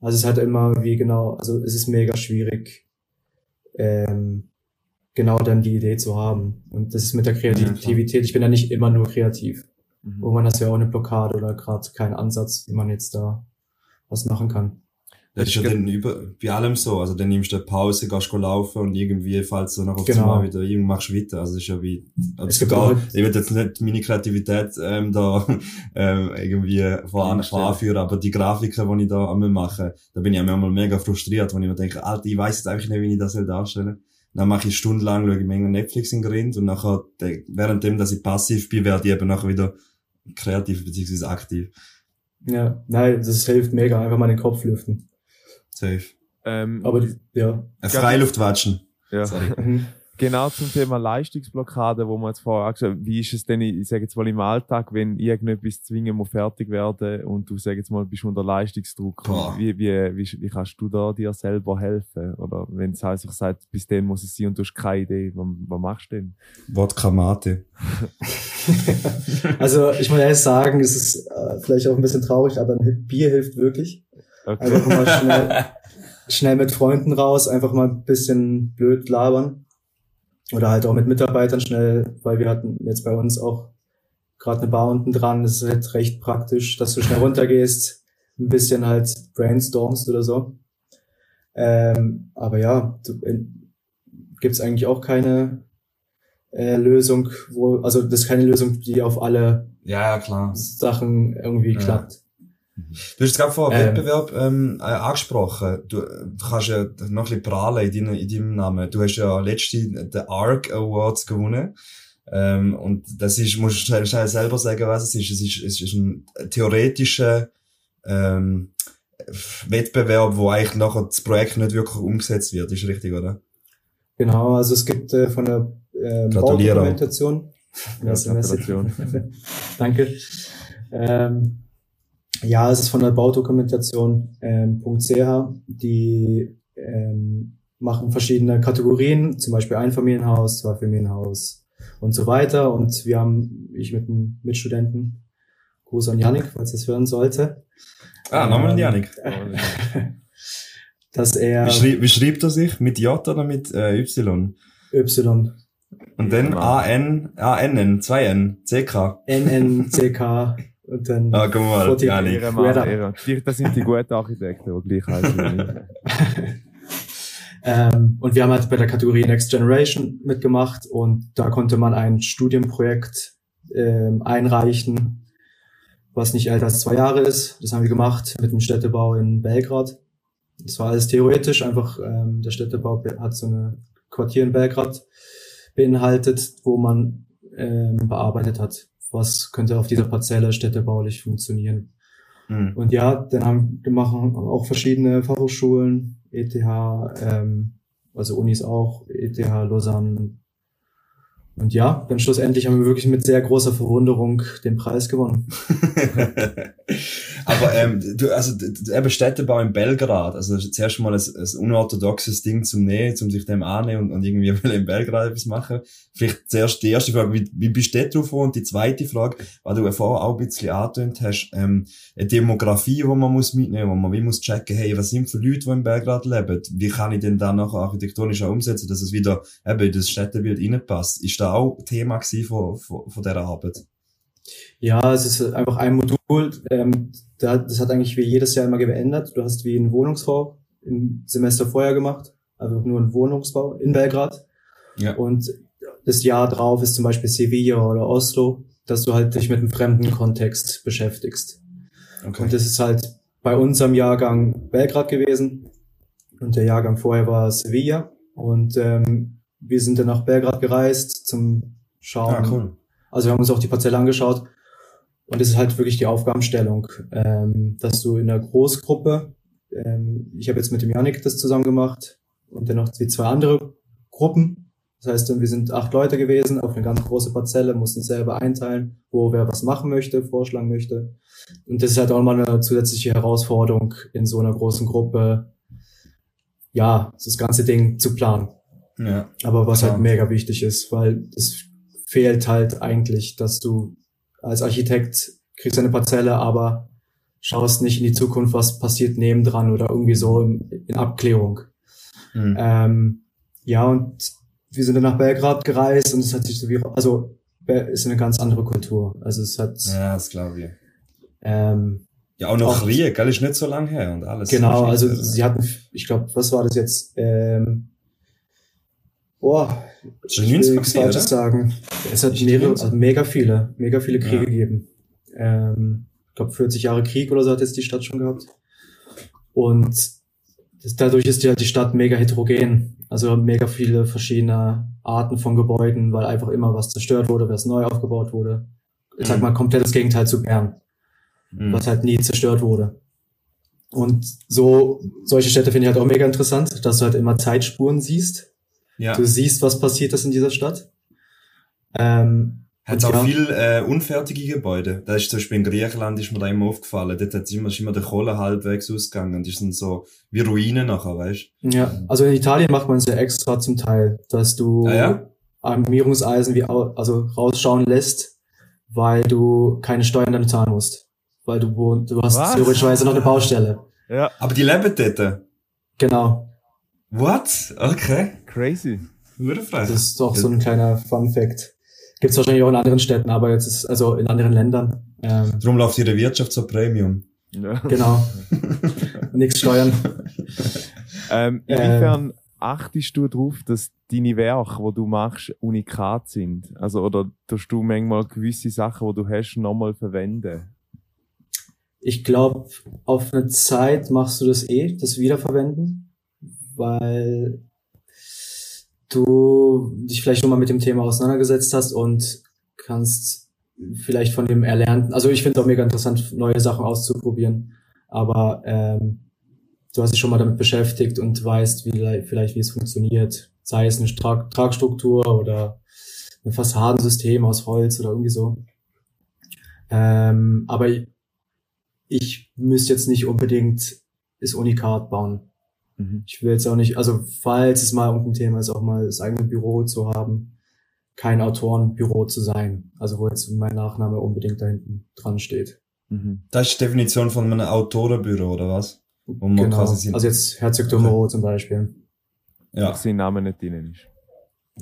Also es hat immer wie genau, also es ist mega schwierig, ähm, genau dann die Idee zu haben. Und das ist mit der Kreativität, ich bin ja nicht immer nur kreativ. Mhm. Irgendwann hast du ja auch eine Blockade oder gerade keinen Ansatz, wie man jetzt da was machen kann. Das ist ja dann über, bei allem so. Also dann nimmst du eine Pause, gehst laufen und irgendwie fällst du noch auf genau. Mal wieder, irgendwie machst du weiter. Also das ist ja wie, also sogar, ich will jetzt nicht meine Kreativität, ähm, da, ähm, irgendwie voran, voranführen, aber die Grafiken, die ich da einmal mache, da bin ich manchmal mega frustriert, wenn ich mir denke, Alter, ich weiß jetzt einfach nicht, wie ich das darstellen Dann mache ich stundenlang, schaue ich mir Netflix in Grind und nachher, währenddem, dass ich passiv bin, werde ich eben nachher wieder kreativ beziehungsweise aktiv. Ja, nein, das hilft mega, einfach mal den Kopf lüften. Safe. Ähm, Aber die, ja. Ein Freiluftwatschen. Ja. Mhm. genau zum Thema Leistungsblockade, wo man jetzt vorher gesagt wie ist es denn, ich sage jetzt mal im Alltag, wenn irgendetwas zwingen muss fertig werden und du sag jetzt mal bist unter Leistungsdruck, wie, wie, wie, wie kannst du da dir selber helfen? Oder wenn es heißt, ich sage, bis dann muss es sein und du hast keine Idee, was, was machst du denn? Wodka Mate. also ich muss ehrlich sagen, es ist äh, vielleicht auch ein bisschen traurig, aber ein Bier hilft wirklich. Okay. Einfach mal schnell, schnell mit Freunden raus, einfach mal ein bisschen blöd labern. Oder halt auch mit Mitarbeitern schnell, weil wir hatten jetzt bei uns auch gerade eine Bar unten dran, das ist halt recht praktisch, dass du schnell runtergehst, ein bisschen halt brainstormst oder so. Ähm, aber ja, du, äh, gibt's eigentlich auch keine äh, Lösung, wo, also das ist keine Lösung, die auf alle ja, klar. Sachen irgendwie ja. klappt. Du hast gerade vor ähm, Wettbewerb ähm, äh, angesprochen. Du, du kannst ja noch ein bisschen prahlen in, deinem, in deinem Namen. Du hast ja letztens den ARC Awards gewonnen. Ähm, und das ist, musst du schnell selber sagen, was es ist. Es ist, es ist ein theoretischer ähm, Wettbewerb, wo eigentlich nachher das Projekt nicht wirklich umgesetzt wird. Ist richtig, oder? Genau, also es gibt äh, von der äh, Baudokumentation. Ja, Gratulation. Danke. Ähm, ja, es ist von der Baudokumentation ähm, .ch, die ähm, machen verschiedene Kategorien, zum Beispiel Einfamilienhaus, Zweifamilienhaus und so weiter. Und wir haben, ich mit einem Mitstudenten, Gruß an Janik, falls das hören sollte. Ah, nochmal ähm, Janik. dass er... Wie, schrieb, wie schreibt er sich? Mit J oder mit äh, Y? Y. Und dann A-N, A-N-N, 2-N, C-K. N-N-C-K. Und dann ah, guck mal, ja, nicht. Ehre, Mann, Ehre. Das sind die guten Architekten, die gleich heißen. ähm, und wir haben halt bei der Kategorie Next Generation mitgemacht und da konnte man ein Studienprojekt ähm, einreichen, was nicht älter als zwei Jahre ist. Das haben wir gemacht mit dem Städtebau in Belgrad. Das war alles theoretisch, einfach ähm, der Städtebau hat so eine Quartier in Belgrad beinhaltet, wo man ähm, bearbeitet hat was könnte auf dieser Parzelle städtebaulich funktionieren. Mhm. Und ja, dann haben wir machen auch verschiedene Fachhochschulen, ETH, ähm, also Unis auch, ETH, Lausanne, Und ja, dann schlussendlich haben wir wirklich mit sehr großer Verwunderung den Preis gewonnen. Aber ähm, du, also eben Städtebau in Belgrad, also das ist zuerst mal ein, ein unorthodoxes Ding zum Nähen, zum sich dem annehmen und, und irgendwie in Belgrad etwas machen. Vielleicht zuerst die erste Frage, wie, wie bist du drauf Und die zweite Frage, weil du vorher auch ein bisschen angetönt hast, ähm, eine Demografie, die man muss mitnehmen, wo man wie muss checken, hey, was sind für Leute, die in Belgrad leben? Wie kann ich denn da nachher architektonisch auch umsetzen, dass es wieder eben in das Städtebild reinpasst? Ist da auch Thema von, von, von dieser Arbeit? Ja, es ist einfach ein Modul, ähm, das hat eigentlich wie jedes Jahr immer geändert. Du hast wie einen Wohnungsbau im Semester vorher gemacht, also nur einen Wohnungsbau in Belgrad. Ja. Und das Jahr drauf ist zum Beispiel Sevilla oder Oslo, dass du halt dich mit einem fremden Kontext beschäftigst. Okay. Und das ist halt bei unserem Jahrgang Belgrad gewesen und der Jahrgang vorher war Sevilla und ähm, wir sind dann nach Belgrad gereist zum Schauen. Ah, cool. Also wir haben uns auch die Parzelle angeschaut und es ist halt wirklich die Aufgabenstellung, ähm, dass du in einer Großgruppe, ähm, ich habe jetzt mit dem Janik das zusammen gemacht und dann noch die zwei andere Gruppen. Das heißt, wir sind acht Leute gewesen auf eine ganz große Parzelle, mussten selber einteilen, wo wer was machen möchte, vorschlagen möchte. Und das ist halt auch mal eine zusätzliche Herausforderung in so einer großen Gruppe, ja, das ganze Ding zu planen. Ja, Aber was klar. halt mega wichtig ist, weil es fehlt halt eigentlich, dass du als Architekt kriegst eine Parzelle, aber schaust nicht in die Zukunft, was passiert nebendran oder irgendwie so in, in Abklärung. Mhm. Ähm, ja, und wir sind dann nach Belgrad gereist und es hat sich so wie, also ist eine ganz andere Kultur. Also es hat. Ja, das glaube ich. Ähm, ja, auch noch Krieg, gell, ist nicht so lang her und alles. Genau, also sie hatten, ich glaube, was war das jetzt? Ähm, boah, ich will nichts Falsches sagen. Es hat mehrere, also mega viele, mega viele Kriege ja. gegeben. Ähm, ich glaube, 40 Jahre Krieg oder so hat jetzt die Stadt schon gehabt. Und das, dadurch ist ja die Stadt mega heterogen. Also mega viele verschiedene Arten von Gebäuden, weil einfach immer was zerstört wurde, was neu aufgebaut wurde. Ich sag mhm. mal, komplettes Gegenteil zu Bern, mhm. was halt nie zerstört wurde. Und so, solche Städte finde ich halt auch mega interessant, dass du halt immer Zeitspuren siehst ja. Du siehst, was passiert ist in dieser Stadt. Ähm, hat auch ja. viel äh, unfertige Gebäude. Da ist zum Beispiel in Griechenland ist mir da immer aufgefallen. Dort hat immer, ist immer der Kohle halbwegs ausgegangen. Das sind so wie Ruinen nachher, weißt Ja, also in Italien macht man es ja extra zum Teil, dass du ah, ja? Armierungseisen wie also rausschauen lässt, weil du keine Steuern dann zahlen musst. Weil du, du hast theoretischerweise noch eine Baustelle. Ja. Aber die leben dort? Genau. What? Okay. Crazy. Würde Das ist doch so ein kleiner Fun Fact. Gibt's wahrscheinlich auch in anderen Städten, aber jetzt ist, also in anderen Ländern. Ähm, Drum läuft ihre Wirtschaft so Premium. Ja. Genau. Nix steuern. Ähm, inwiefern ähm, achtest du darauf, dass deine Werke, die du machst, unikat sind? Also, oder tust du manchmal gewisse Sachen, die du hast, nochmal verwenden? Ich glaube, auf eine Zeit machst du das eh, das Wiederverwenden weil du dich vielleicht schon mal mit dem Thema auseinandergesetzt hast und kannst vielleicht von dem Erlernten, also ich finde es auch mega interessant, neue Sachen auszuprobieren, aber ähm, du hast dich schon mal damit beschäftigt und weißt wie, vielleicht, wie es funktioniert, sei es eine Trag Tragstruktur oder ein Fassadensystem aus Holz oder irgendwie so. Ähm, aber ich, müsste jetzt nicht unbedingt das Unikat bauen. Mhm. Ich will jetzt auch nicht, also falls es mal irgendein Thema ist, auch mal das eigene Büro zu haben, kein Autorenbüro zu sein. Also wo jetzt mein Nachname unbedingt da hinten dran steht. Mhm. Das ist die Definition von einem Autorenbüro, oder was? genau. also jetzt Herzogtum okay. zum Beispiel. Ja. Sein Name nicht drin ist.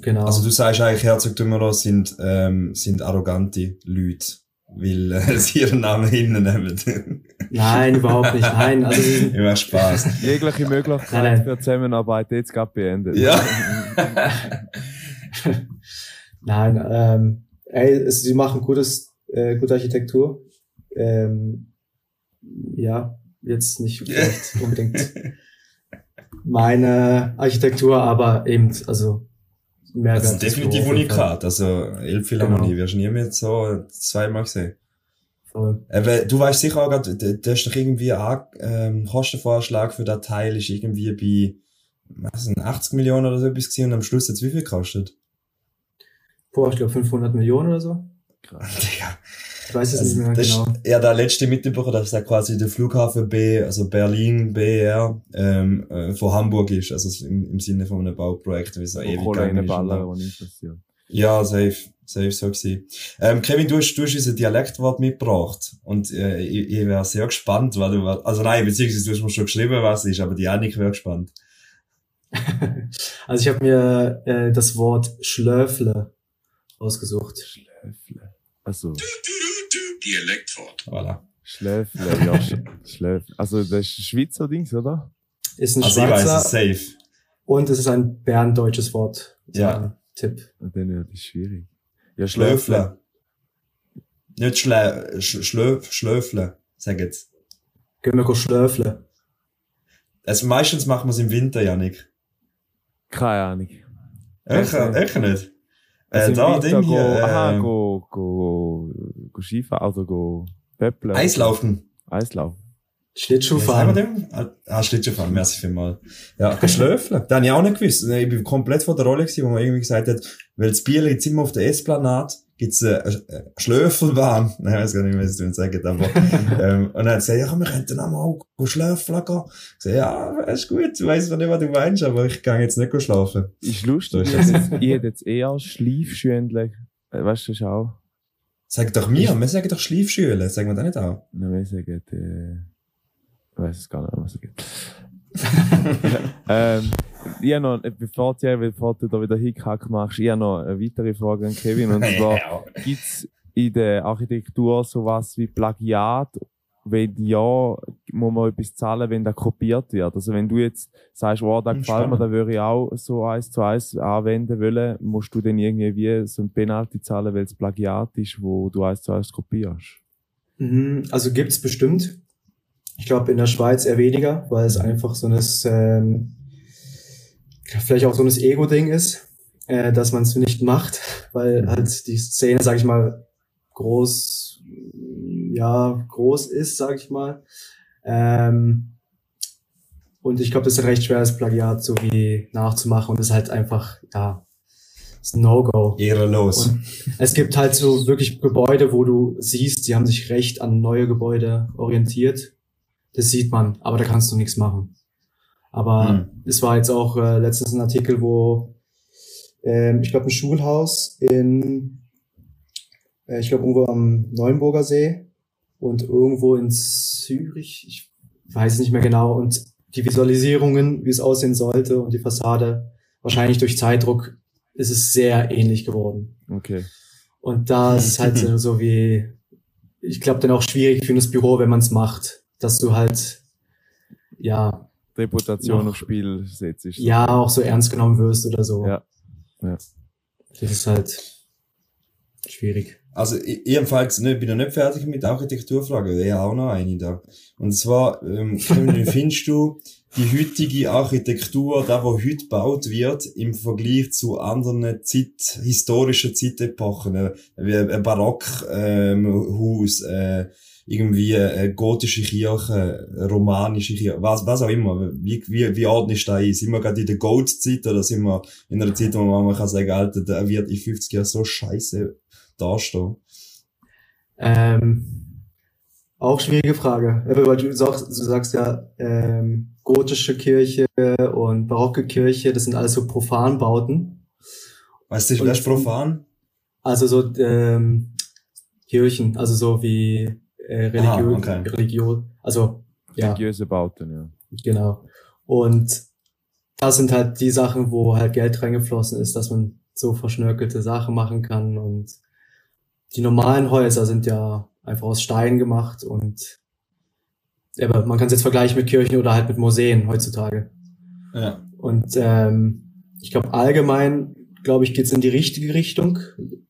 Genau. Also du sagst eigentlich, Herzogtümer sind, ähm, sind arrogante Leute weil äh, sie ihren Namen hinten nehmen. Nein, überhaupt nicht. Nein, also immer Spaß. Jegliche Möglichkeit nein, nein. für Zusammenarbeit jetzt gerade beendet. Ja. nein, ähm, ey, sie machen gutes, äh, gute Architektur. Ähm, ja, jetzt nicht vielleicht unbedingt meine Architektur, aber eben, also Mehrwert. Das ist definitiv unikat. Also Elbphilharmonie genau. wirst du nie mehr so zweimal gesehen. Voll. Äh, du weißt sicher auch gerade, da ist doch irgendwie ein ähm, Kostenvorschlag für den Teil ist irgendwie bei was sind 80 Millionen oder so etwas gewesen und am Schluss jetzt wie viel gekostet? boah, ich glaube 500 Millionen oder so. Krass. Digga. Weiß es Also, nicht mehr das genau. ist ja der letzte mitbekommen, dass da quasi der Flughafen B, also Berlin BR, ähm, äh, von Hamburg ist, also im, im Sinne von einem Bauprojekt, wie so ewig gegangen ist. und nicht passiert. Ja, safe, safe so gewesen. Ähm, Kevin, du hast, du hast unser Dialektwort mitgebracht und äh, ich, ich wäre sehr gespannt, weil du, also nein, beziehungsweise du hast mir schon geschrieben, was es ist, aber die Annik wäre gespannt. Also ich habe mir äh, das Wort Schlöfle ausgesucht. Schläfle. Also, Dialektwort. Voilà. Schläfle, ja, Sch- Schläfle. Also, das ist ein Schweizer Dings, oder? Ist ein Also ich weiß Schweizer es safe. und es ist ein berndeutsches Wort. Ja. Tipp. Dann wird es schwierig. Ja, Schläfle. Schlöfle. Nicht Schlä, Sch Schlöf, Schlöfle, sag jetzt. Gehen wir Schlöfle. Also meistens machen wir es im Winter, Janik. Keine Ahnung. Echt, echt nicht? Äh, Also da, Ding go, hier, aha, äh, go, go, go Skifahren, also go Pöppeln. Eislaufen. Eislaufen. Schlittschuh Wie sagen wir fahren. dem? Ah, Schlittschuhfahren, merci vielmals. Ja, Schlöfle. Das habe ich auch nicht gewusst. Ich bin komplett vor der Rolle gewesen, wo man irgendwie gesagt hat, weil das Bier jetzt immer auf der Esplanade, gibt's eine, eine Schlöfelbahn. Nein, ich weiß gar nicht, was ich sagen aber, ähm, und dann hat er gesagt, ja, wir könnten auch mal schlöfeln gehen. Ich gesagt, ja, ist gut, ich weiss nicht, was du meinst, aber ich gehe jetzt nicht schlafen. Ist lustig, So ich ist jetzt, ich hätte jetzt eher Schleifschündlich. Äh, Weißt du, das auch, Sag doch mir, wir sagen doch Schleifschüle, sagen wir das nicht auch? na, wie sagen, äh, ich weiß es gar nicht, was es gibt. ähm, ich habe noch, bevor du, bevor du da wieder Hickhack machst, ich habe noch eine weitere Frage an Kevin, und zwar, gibt's in der Architektur sowas wie Plagiat? Wenn ja, muss man etwas zahlen, wenn da kopiert wird. Also wenn du jetzt sagst, oh, da Hm, gefällt mir, da würde ich auch so eins zu eins anwenden wollen, musst du dann irgendwie so ein Penalty zahlen, weil es Plagiat ist, wo du eins zu eins kopierst. Mhm, Also gibt's bestimmt. Ich glaube in der Schweiz eher weniger, weil es einfach so ein ähm, vielleicht auch so ein Ego-Ding ist, äh, dass man es nicht macht, weil halt die Szene, sag ich mal, groß, ja, groß ist, sag ich mal. Ähm, und ich glaube, das ist recht schwer, das Plagiat so wie nachzumachen und ist halt einfach, ja, ist ein No-Go. Ehrenlos. Und es gibt halt so wirklich Gebäude, wo du siehst, die haben sich recht an neue Gebäude orientiert. Das sieht man, aber da kannst du nichts machen. Aber Hm. es war jetzt auch äh, letztens ein Artikel, wo ähm, ich glaube ein Schulhaus in, äh, ich glaube irgendwo am Neuenburger See und irgendwo in Zürich, ich weiß es nicht mehr genau, und die Visualisierungen, wie es aussehen sollte und die Fassade, wahrscheinlich durch Zeitdruck ist es sehr ähnlich geworden. Okay. Und da ist es halt so, wie, ich glaube, dann auch schwierig für das Büro, wenn man es macht, dass du halt, ja, Reputation aufs Spiel setzt. ja, auch so ernst genommen wirst oder so. Ja. Ja. Das ist halt schwierig. Also, ich, ebenfalls nicht, bin noch nicht fertig mit Architekturfragen, ich habe auch noch eine da. Und zwar, ähm, findest du die heutige Architektur, da wo heute gebaut wird, im Vergleich zu anderen Zeit, historischen Zeitepochen, äh, wie ein Barockhaus, ähm, Haus, äh, irgendwie eine gotische Kirche, romanische Kirche, was, was auch immer. Wie, wie, wie ordnest du da ein? Sind wir gerade in der Gold-Zeit oder sind wir in einer Zeit, wo man kann sagen, Alter, der wird in 50 Jahren so scheiße dastehen? Ähm, auch schwierige Frage. Weil du sagst, du sagst ja, ähm, gotische Kirche und barocke Kirche, das sind alles so Profanbauten. Weißt du, ist profan? Also so ähm, Kirchen, also so wie äh, Religion, Ah, okay. Religion, also ja, Religiöse Bauten, ja. genau. Und das sind halt die Sachen, wo halt Geld reingeflossen ist, dass man so verschnörkelte Sachen machen kann. Und die normalen Häuser sind ja einfach aus Stein gemacht und aber man kann es jetzt vergleichen mit Kirchen oder halt mit Museen heutzutage. Ja. Und ähm, ich glaube, allgemein, glaube ich, geht's in die richtige Richtung,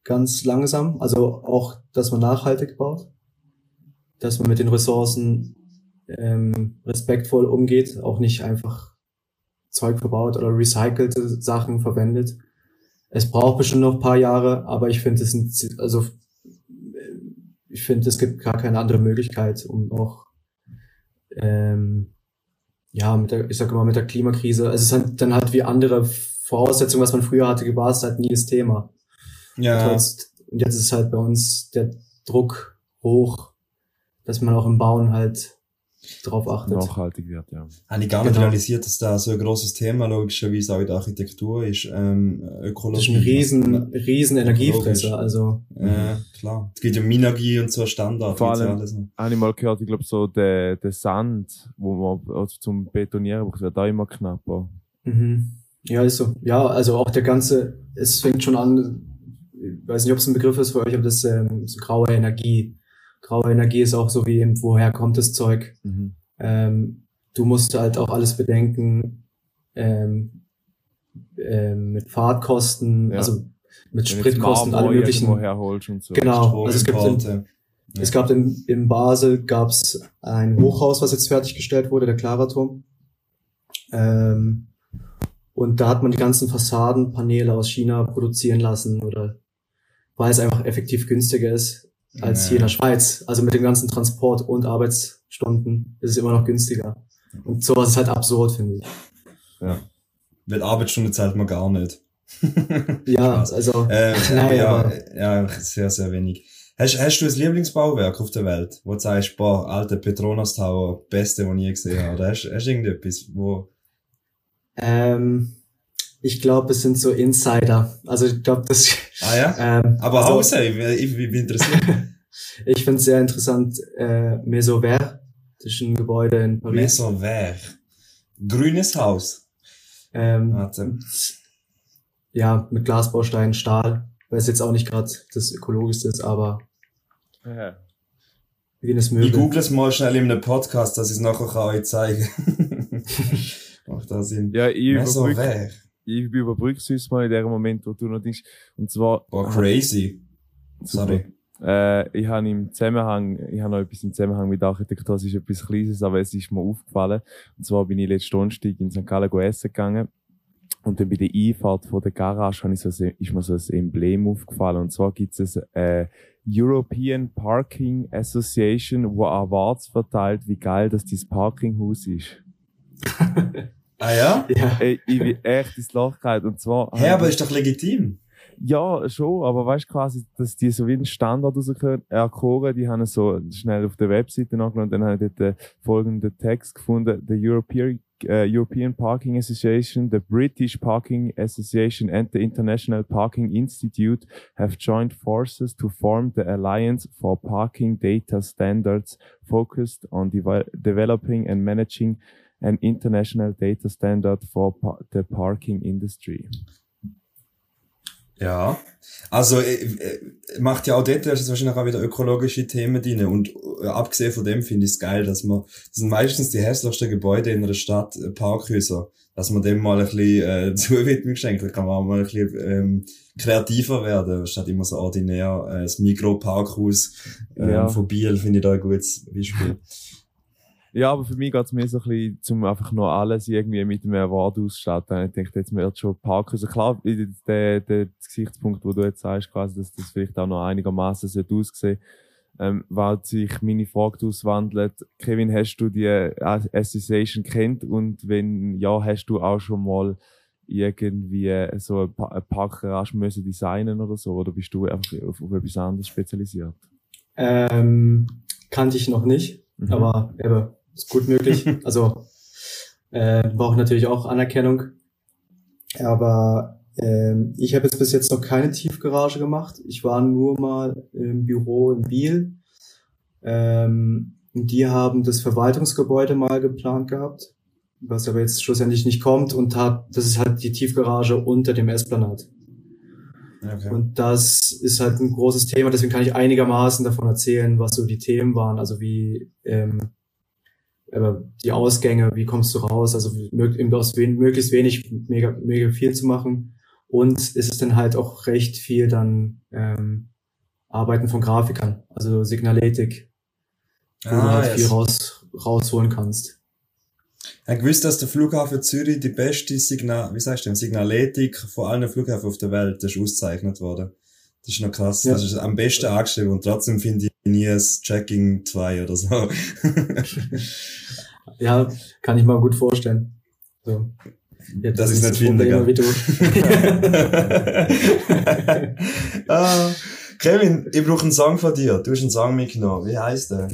ganz langsam. Also auch, dass man nachhaltig baut, dass man mit den Ressourcen ähm, respektvoll umgeht, auch nicht einfach Zeug verbaut oder recycelte Sachen verwendet. Es braucht bestimmt noch ein paar Jahre, aber ich finde, es sind, also ich finde, es gibt gar keine andere Möglichkeit, um auch ähm, ja, mit der, ich sag mal, mit der Klimakrise, also es ist halt dann halt wie andere Voraussetzungen, was man früher hatte, war es halt nie das Thema. Ja. Trotz, und jetzt ist halt bei uns der Druck hoch, dass man auch im Bauen halt drauf achtet. Nachhaltig wird, ja. Habe ich gar nicht Genau. realisiert, dass da so ein grosses Thema logischerweise auch in der Architektur ist, ähm, Das Ökologie. ist ein riesen, riesen. Energiefresser. Also Ja, klar. Es gibt ja Minergie und so Standard. Vor allem- alles. Habe ich mal gehört, ich glaube, so der, der Sand, wo man also zum Betonieren braucht, wird auch immer knapper. Mhm. Ja, ist so. Ja, also auch der ganze, es fängt schon an, ich weiß nicht, ob es ein Begriff ist für euch, aber das ähm, so graue Energie. Graue Energie ist auch so wie eben, woher kommt das Zeug? Mhm. Ähm, du musst halt auch alles bedenken, ähm, ähm, mit Fahrtkosten, Ja. also mit Wenn Spritkosten, alle möglichen. so. Genau, also es gibt in, Stromimporte. es gab in, in Basel gab's ein Hochhaus, was jetzt fertiggestellt wurde, der Klaraturm. Ähm, und da hat man die ganzen Fassadenpaneele aus China produzieren lassen oder weil es einfach effektiv günstiger ist als Ja. hier in der Schweiz. Also mit dem ganzen Transport und Arbeitsstunden ist es immer noch günstiger. Und sowas ist halt absurd, finde ich. Weil Arbeitsstunden zahlt man gar nicht. Ja, also Äh, Nein, ja, aber- ja, sehr, sehr wenig. Hast, hast du ein Lieblingsbauwerk auf der Welt, wo du sagst, boah, alter Petronas Tower, beste, was ich je gesehen habe? Oder hast, hast du irgendetwas, wo, ähm, ich glaube, es sind so Insider. Also ich glaube, das ah ja? ähm, Aber also, Hause, ich, ich, ich bin interessiert. Ich finde es sehr interessant, äh, Maison Vert, das ist ein Gebäude in Paris. Maison Vert. Grünes Haus. Ähm, Warte. ja, mit Glasbausteinen, Stahl, weil es jetzt auch nicht gerade das ökologischste ist, aber Ja. wie das Ich Möbel. google es mal schnell in einem Podcast, dass ich es nachher kann euch zeigen Macht da Sinn. Ja, ich Maison überbrücke, Ich überbrücke es uns mal in dem Moment, wo du noch denkst. Und zwar, Boah, crazy. Sorry. Äh, ich habe im Zusammenhang, ich habe noch etwas im Zusammenhang mit Architektur, es ist etwas Kleines, aber es ist mir aufgefallen. Und zwar bin ich letzten Donnerstag in St. Gallen essen gegangen. Und dann bei der Einfahrt von der Garage habe ich so, ein- ist mir so ein Emblem aufgefallen. Und zwar gibt es äh, European Parking Association, wo Awards verteilt, wie geil das dieses Parkinghaus ist. Ah ja? Ja, Ey, ich bin echt ins Loch gefallen. Und zwar... Hä, aber ist doch legitim. Ja, schon, aber weißt quasi, dass die so wie einen Standard erkoren, die haben so schnell auf der Webseite nachgeschaut und dann habe ich dort den folgenden Text gefunden. The European, äh, European Parking Association, the British Parking Association and the International Parking Institute have joined forces to form the Alliance for Parking Data Standards focused on devel developing and managing an international data standard for the parking industry. Ja. Also, äh, äh, macht ja auch dort ist wahrscheinlich auch wieder ökologische Themen drin. Und äh, abgesehen von dem finde ich es geil, dass man, das sind meistens die hässlichsten Gebäude in einer Stadt, äh, Parkhäuser, dass man dem mal ein bisschen, äh, Zuwidmung schenkt, da kann man auch mal ein bisschen, ähm, kreativer werden, statt immer so ordinär, äh, das Mikro-Parkhaus, ähm, Ja. von Biel finde ich da ein gutes Beispiel. Ja, aber für mich geht's mehr so ein bisschen, zum einfach nur alles irgendwie mit einem Award ausstatten. Ich denke, jetzt wird schon Parkhäuser. Klar, der, der Gesichtspunkt, wo du jetzt sagst, quasi, dass das vielleicht auch noch einigermaßen sollte aussehen, ähm, weil sich meine Frage auswandelt. Kevin, hast du die Association kennt und wenn ja, hast du auch schon mal irgendwie so eine Parkgarage müssen designen oder so? Oder bist du einfach auf, auf etwas anderes spezialisiert? ähm, kannte ich noch nicht, Mhm. aber eben, ist gut möglich. also äh, braucht natürlich auch Anerkennung. Aber ähm, ich habe jetzt bis jetzt noch keine Tiefgarage gemacht. Ich war nur mal im Büro in Biel. Ähm, und die haben das Verwaltungsgebäude mal geplant gehabt, was aber jetzt schlussendlich nicht kommt und hat, das ist halt die Tiefgarage unter dem Esplanat. Okay. Und das ist halt ein großes Thema, deswegen kann ich einigermaßen davon erzählen, was so die Themen waren, also wie ähm, die Ausgänge, wie kommst du raus, also aus wen möglichst wenig mega, mega viel zu machen. Und es ist dann halt auch recht viel dann ähm, Arbeiten von Grafikern, also Signaletik, wo du Ah, halt viel yes. raus, rausholen kannst. Ich habe gewusst, dass der Flughafen Zürich die beste Signal, wie sagst du, Signaletik von allen Flughäfen auf der Welt das ist ausgezeichnet worden. Das ist noch krass. Ja. Das ist am besten angeschrieben und trotzdem finde ich nie das Checking 2 oder so. Ja, kann ich mal gut vorstellen. So. Ja, Das ist nicht das finden, Problem, gell? wie du. ah, Kevin, ich brauche einen Song von dir. Du hast einen Song mitgenommen. Wie heißt der?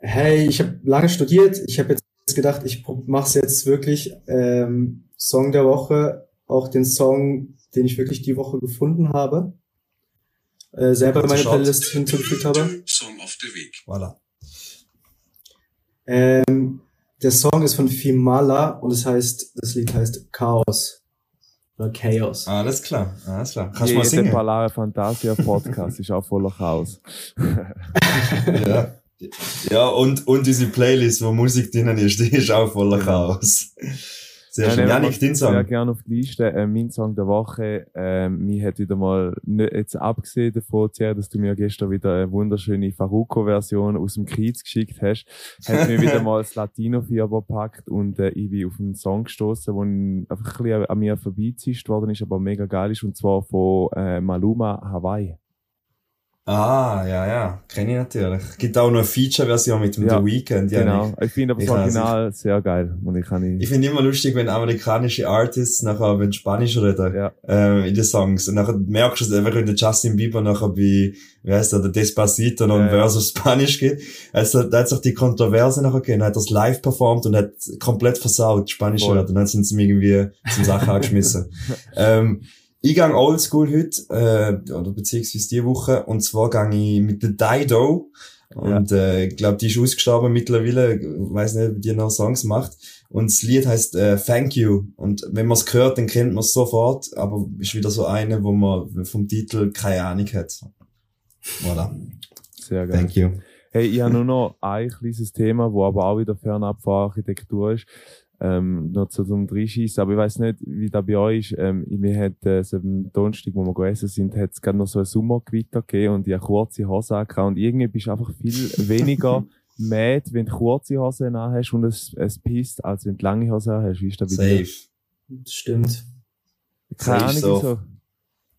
Hey, ich habe lange studiert. Ich habe jetzt gedacht, ich mache es jetzt wirklich. Ähm, Song der Woche, auch den Song, den ich wirklich die Woche gefunden habe. Äh, selber in meine. Playlist hinzugefügt habe. Song auf der Weg. Voilà. Ähm, der Song ist von Fimala und es heißt, das Lied heißt Chaos. Oder Chaos. Alles klar, alles klar. Kannst du mal singen? Palare Fantasia Podcast ist auch voller Chaos. Ja. Ja, und, und unsere Playlist, wo Musik drinnen ist, die ist auch voller Genau. Chaos. Sehr Ja, schön. nehmen wir Janik, dein Sehr Song. gerne auf die Liste. Äh, mein Song der Woche. Ähm, mir hat wieder mal, nicht, jetzt abgesehen davon, dass du mir gestern wieder eine wunderschöne Faruko-Version aus dem Kiez geschickt hast, hat mir wieder mal das Latino-Fieber gepackt und äh, ich bin auf einen Song gestoßen, der einfach ein bisschen an mir vorbeizischt worden ist, aber mega geil ist, und zwar von äh, Maluma Hawaii. Ah, ja, ja. Kenne ich natürlich. Gibt auch noch eine Feature-Version mit dem Ja, The Weeknd, Janik. Genau. Ich finde aber das Ich Original sehr geil. Und ich kann Ich nicht, finde immer lustig, wenn amerikanische Artists nachher wenn Spanisch reden, ja, ähm, in den Songs. Und nachher merkst du es einfach, wenn der Justin Bieber nachher bei, wie heißt der, der Despacito noch ein Ja, ja. Verse auf Spanisch geht. Also, da hat sich die Kontroverse nachher gegeben, hat das live performt und hat komplett versaut, Spanisch. Und dann sind sie irgendwie zum Sachen angeschmissen. ähm, ich gehe oldschool heute, äh, oder beziehungsweise die Woche, und zwar gehe ich mit der Dido. Und äh, ich glaube, die ist ausgestorben mittlerweile. Ich weiß nicht, ob die noch Songs macht. Und das Lied heißt äh, Thank You. Und wenn man es hört, dann kennt man es sofort. Aber ist wieder so eine, wo man vom Titel keine Ahnung hat. Voilà. sehr geil. Thank you. Hey, ich habe nur noch ein kleines Thema, wo aber auch wieder fernab von Architektur ist. Ähm, noch zu zum Dreischießen. Aber ich weiß nicht, wie das bei euch ist. Ähm, mir hat, äh, so am Donnerstag, wo wir gegessen sind, hat es gerade noch so ein Sommergewitter gegeben und ich habe kurze Hosen angehabt und irgendwie bist du einfach viel weniger mad, wenn du kurze Hosen hast und es, es pisst, als wenn du lange Hosen hast. Wie ist das bei dir? Safe. Das stimmt. Keine Ahnung, so. wieso.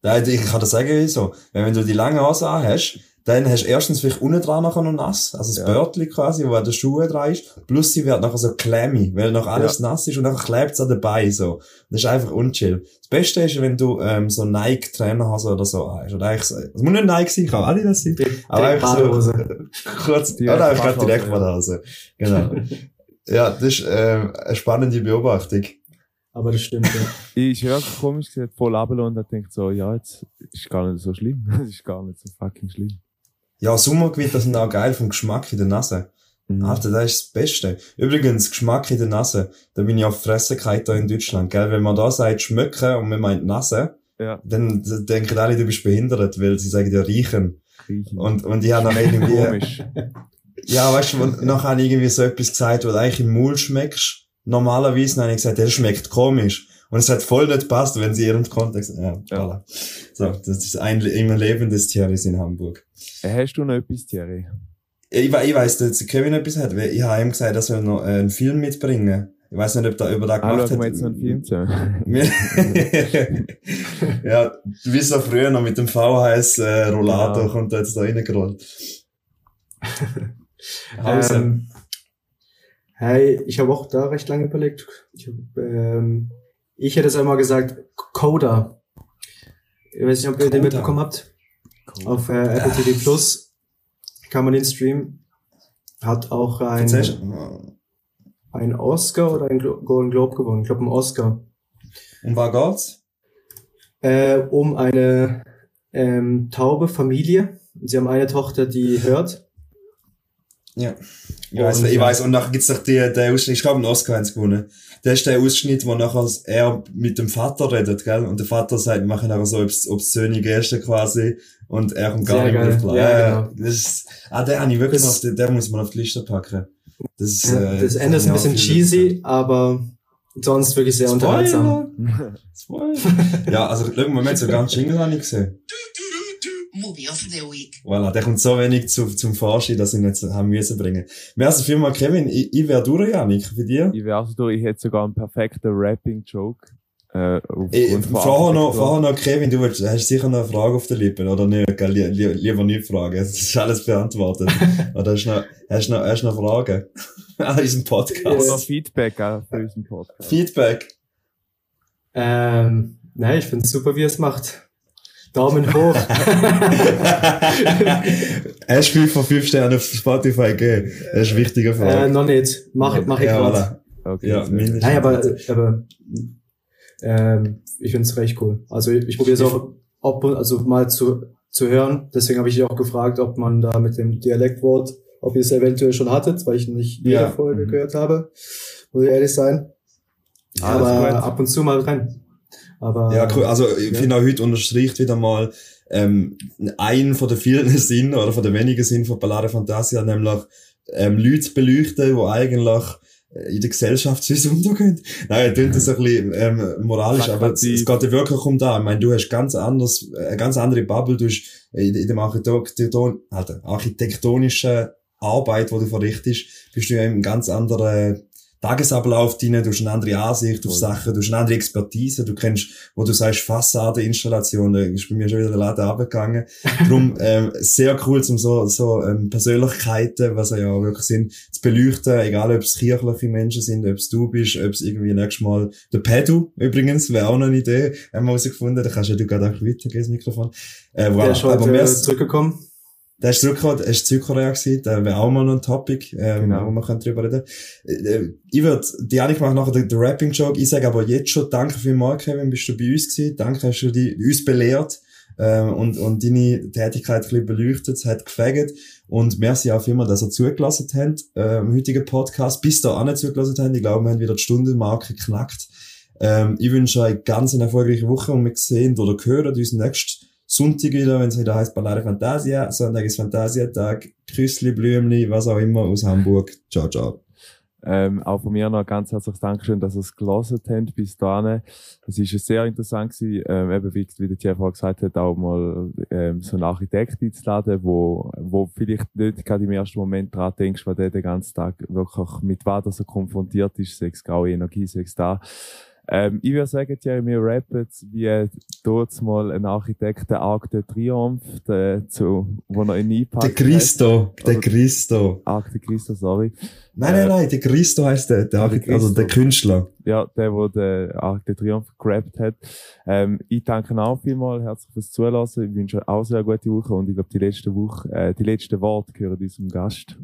Nein, ich kann dir sagen, wieso. Wenn, wenn du die lange Hose hast, dann hast du erstens vielleicht unten dran nachher noch nass, also das Ja. Börtli quasi, wo an den Schuhen dran ist, plus sie wird nachher so clammy, weil noch alles nass ist und nachher klebt es an den Beinen so. Das ist einfach unchill. Das Beste ist, wenn du ähm, so Nike-Trainerhose oder so hast. Oder eigentlich so, es muss nicht Nike sein, kann alle das sein. Aber einfach so, kurz, Direkt oder einfach direkt ja. vor der Hose. Genau. ja, das ist ähm, eine spannende Beobachtung. Aber das stimmt, ja. Ich höre komisch gesagt voll runtergelassen und hab gedacht so, ja, jetzt ist gar nicht so schlimm. Es ist gar nicht so fucking schlimm. Ja, Sommergewitter sind auch geil vom Geschmack in der Nase. Mhm. Alter, das ist das Beste. Übrigens, Geschmack in der Nase. Da bin ich auf gefallen da in Deutschland, gell? Wenn man da sagt schmecken und man meint Nase, Ja, dann denken alle, du bist behindert, weil sie sagen ja riechen. Und, und ich habe dann irgendwie, komisch. ja, weißt du, nachher habe ich irgendwie so etwas gesagt, wo du eigentlich im Mund schmeckst. Normalerweise dann habe ich gesagt, der schmeckt komisch. Und es hat voll nicht gepasst, wenn sie ihren Kontext, ja, Ja. voilà. So, das ist ein immer Leben des Tieres in Hamburg. Äh, Hast du noch etwas, Thierry? Ich, ich weiss, dass Kevin etwas hat, weil ich habe ihm gesagt, er soll noch äh, einen Film mitbringen. Ich weiß nicht, ob da über da Ah, gemacht wir hat. jetzt noch einen Film. Wir- ja, bist ja früher noch mit dem VHS äh, Rollator Genau. kommt da jetzt da reingerollt. Hause. Ähm, hey, ich habe auch da recht lange überlegt. Ich, hab, ähm, ich hätte es einmal gesagt, Coda. Ich weiß nicht, ob ihr den Coda. mitbekommen habt. Auf äh, Apple TV Plus kann man den streamen. Hat auch ein, ein Oscar oder ein Golden Globe gewonnen. Ich glaube, ein Oscar. Um was geht's? Äh, um eine ähm, taube Familie. Sie haben eine Tochter, die hört. Ja. Ich weiss, Und, ich weiss, und nachher gibt's doch die, der Ausschnitt, ich glaube, einen Oscar haben sie gewonnen. Der ist der Ausschnitt, wo nachher er mit dem Vater redet, gell? Und der Vater sagt, wir machen nachher so obs obszöne Geste quasi. Und er kommt gar Sehr nicht mehr klar. Ja, Ja, genau. Das ist, ah, der habe ich wirklich Das- noch, der muss man auf die Liste packen. Das, ist, Ja, äh, das Ende ist ein bisschen cheesy, aber sonst wirklich sehr unterhaltsam. Spoiler! Spoiler! ja, also, schau haben sogar einen Jingle habe ich gesehen. Movie of the Week. Voilà, der kommt so wenig zu, zum Vorschein, dass ich ihn jetzt haben müssen bringen. Merci vielmals, Kevin. Ich, ich wäre durch, Janik, für dir. Ich wäre also durch, ich hätte sogar einen perfekten Rapping-Joke. Äh, Ey, vorher noch, vorher noch, Kevin, du willst, hast sicher noch eine Frage auf den Lippen, oder nicht? Gell? Lie, li, lieber nicht fragen. Es ist alles beantwortet. oder hast du noch, hast du noch, hast du noch Fragen? An Oder Podcast. Feedback auch für unseren Podcast. Feedback. Ähm, nein, ich finde es super, wie es macht. Daumen hoch. Hast du 5 von 5 Sternen auf Spotify gegeben? Das ist eine wichtige äh, Frage. noch nicht. Mach, mach ich ja, gerade. Okay, Ja. Nein, aber, aber ähm, ich finde es recht cool. Also ich, ich probiere es auch ob, also mal zu, zu hören. Deswegen habe ich dich auch gefragt, ob man da mit dem Dialektwort, ob ihr es eventuell schon hattet, weil ich nicht jede Ja. Folge Mhm. gehört habe. Muss ich ehrlich sein. Alles aber ab und zu mal rein. Aber Ja, cool. Also ich Ja. finde auch heute unterstreicht wieder mal ähm, einen von den vielen Sinn oder von den wenigen Sinn von Ballade Fantasia, nämlich ähm, Leute zu beleuchten, die eigentlich äh, in der Gesellschaft zu uns untergehen. Nein, klingt das ein bisschen ähm, moralisch, aber es, es geht ja wirklich um da. Ich meine, du hast ganz anders, äh, eine ganz andere Bubble, du hast in, in dem Architekton, halt, architektonischen Arbeit, die du verrichtest, bist du ja in einem ganz anderen Tagesablauf drin, du hast eine andere Ansicht auf Voll. Sachen, du hast eine andere Expertise, du kennst, wo du sagst, Fassadeninstallation, da ist bei mir schon wieder der Laden runtergegangen. Darum, ähm, sehr cool, zum so, so, ähm, Persönlichkeiten, was ja wirklich sind, zu beleuchten, egal ob es kirchliche Menschen sind, ob es du bist, ob es irgendwie nächstes Mal, der Pedro, übrigens, wäre auch noch eine Idee, haben wir herausgefunden, da kannst ja du gerade auch weitergeben, das Mikrofon. Äh, der voilà. ist Aber heute äh, zurückgekommen. Der ist zurückgekommen, er ist Südkorea gewesen, der wäre auch mal noch ein Topic, ähm, Genau. wo man drüber reden. Äh, ich würde, die Janik macht nachher den, den Rapping-Joke, ich sage aber jetzt schon, danke vielmals, Kevin, bist du bei uns gewesen, danke, hast du die, uns belehrt, ähm, und, und deine Tätigkeit ein bisschen beleuchtet, es hat gefegt, und merci auch vielmals, dass ihr zugelassen habt, äh, im heutigen Podcast, bis da auch nicht zugelassen habt, ich glaube, wir haben wieder die Stundenmarke geknackt. Ähm, ich wünsche euch ganz eine erfolgreiche Woche und wir sehen oder hören uns nächsten Sonntag wieder, wenn es wieder heißt Ballare Fantasia. Sonntag ist Fantasiatag. Küssli, Blümli, was auch immer aus Hamburg. Ciao, ciao. Ähm, auch von mir noch ganz herzliches Dankeschön, dass ihr es gelesen habt bis dahin. Es ist sehr interessant gewesen, ähm, eben wie, wie der Jeff auch gesagt hat, auch mal ähm, so einen Architekt einzuladen, wo, wo vielleicht nicht gerade im ersten Moment dran denkst, weil der den ganzen Tag wirklich mit was er konfrontiert ist, sechs graue Energie, sechs da. Ähm, ich würde sagen, Jeremy, wir rappen jetzt, wie dort mal ein Architekt, der Arc de Triomphe, der, zu, wo er ihn einpackt. Der Christo, hat. der Christo. Arc de Christo, sorry. Nein, Äh, nein, nein, der Christo heisst der, der, der Architekt- also der. Künstler. ja, der, wo der Arc de Triomphe gerappt hat. Ähm, ich danke auch vielmal herzlich fürs Zulassen. Ich wünsche euch auch sehr gute Woche und ich glaube, die letzte Woche, äh, die letzten Worte gehören unserem Gast.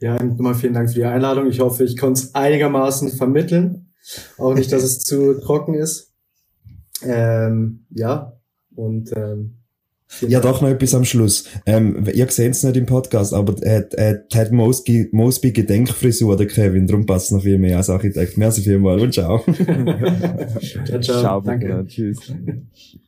Ja, nochmal vielen Dank für die Einladung. Ich hoffe, ich konnte es einigermaßen vermitteln. Auch nicht, dass es zu trocken ist. Ähm, ja, und ähm, Ja, doch noch etwas am Schluss. Ähm, ihr seht es nicht im Podcast, aber er hat, er hat Mosby, Mosby Gedenkfrisur, der Kevin. Darum passt es noch viel mehr als Architekt. Merci vielmals und ciao. ciao, ciao. Ciao, Danke. Tschüss.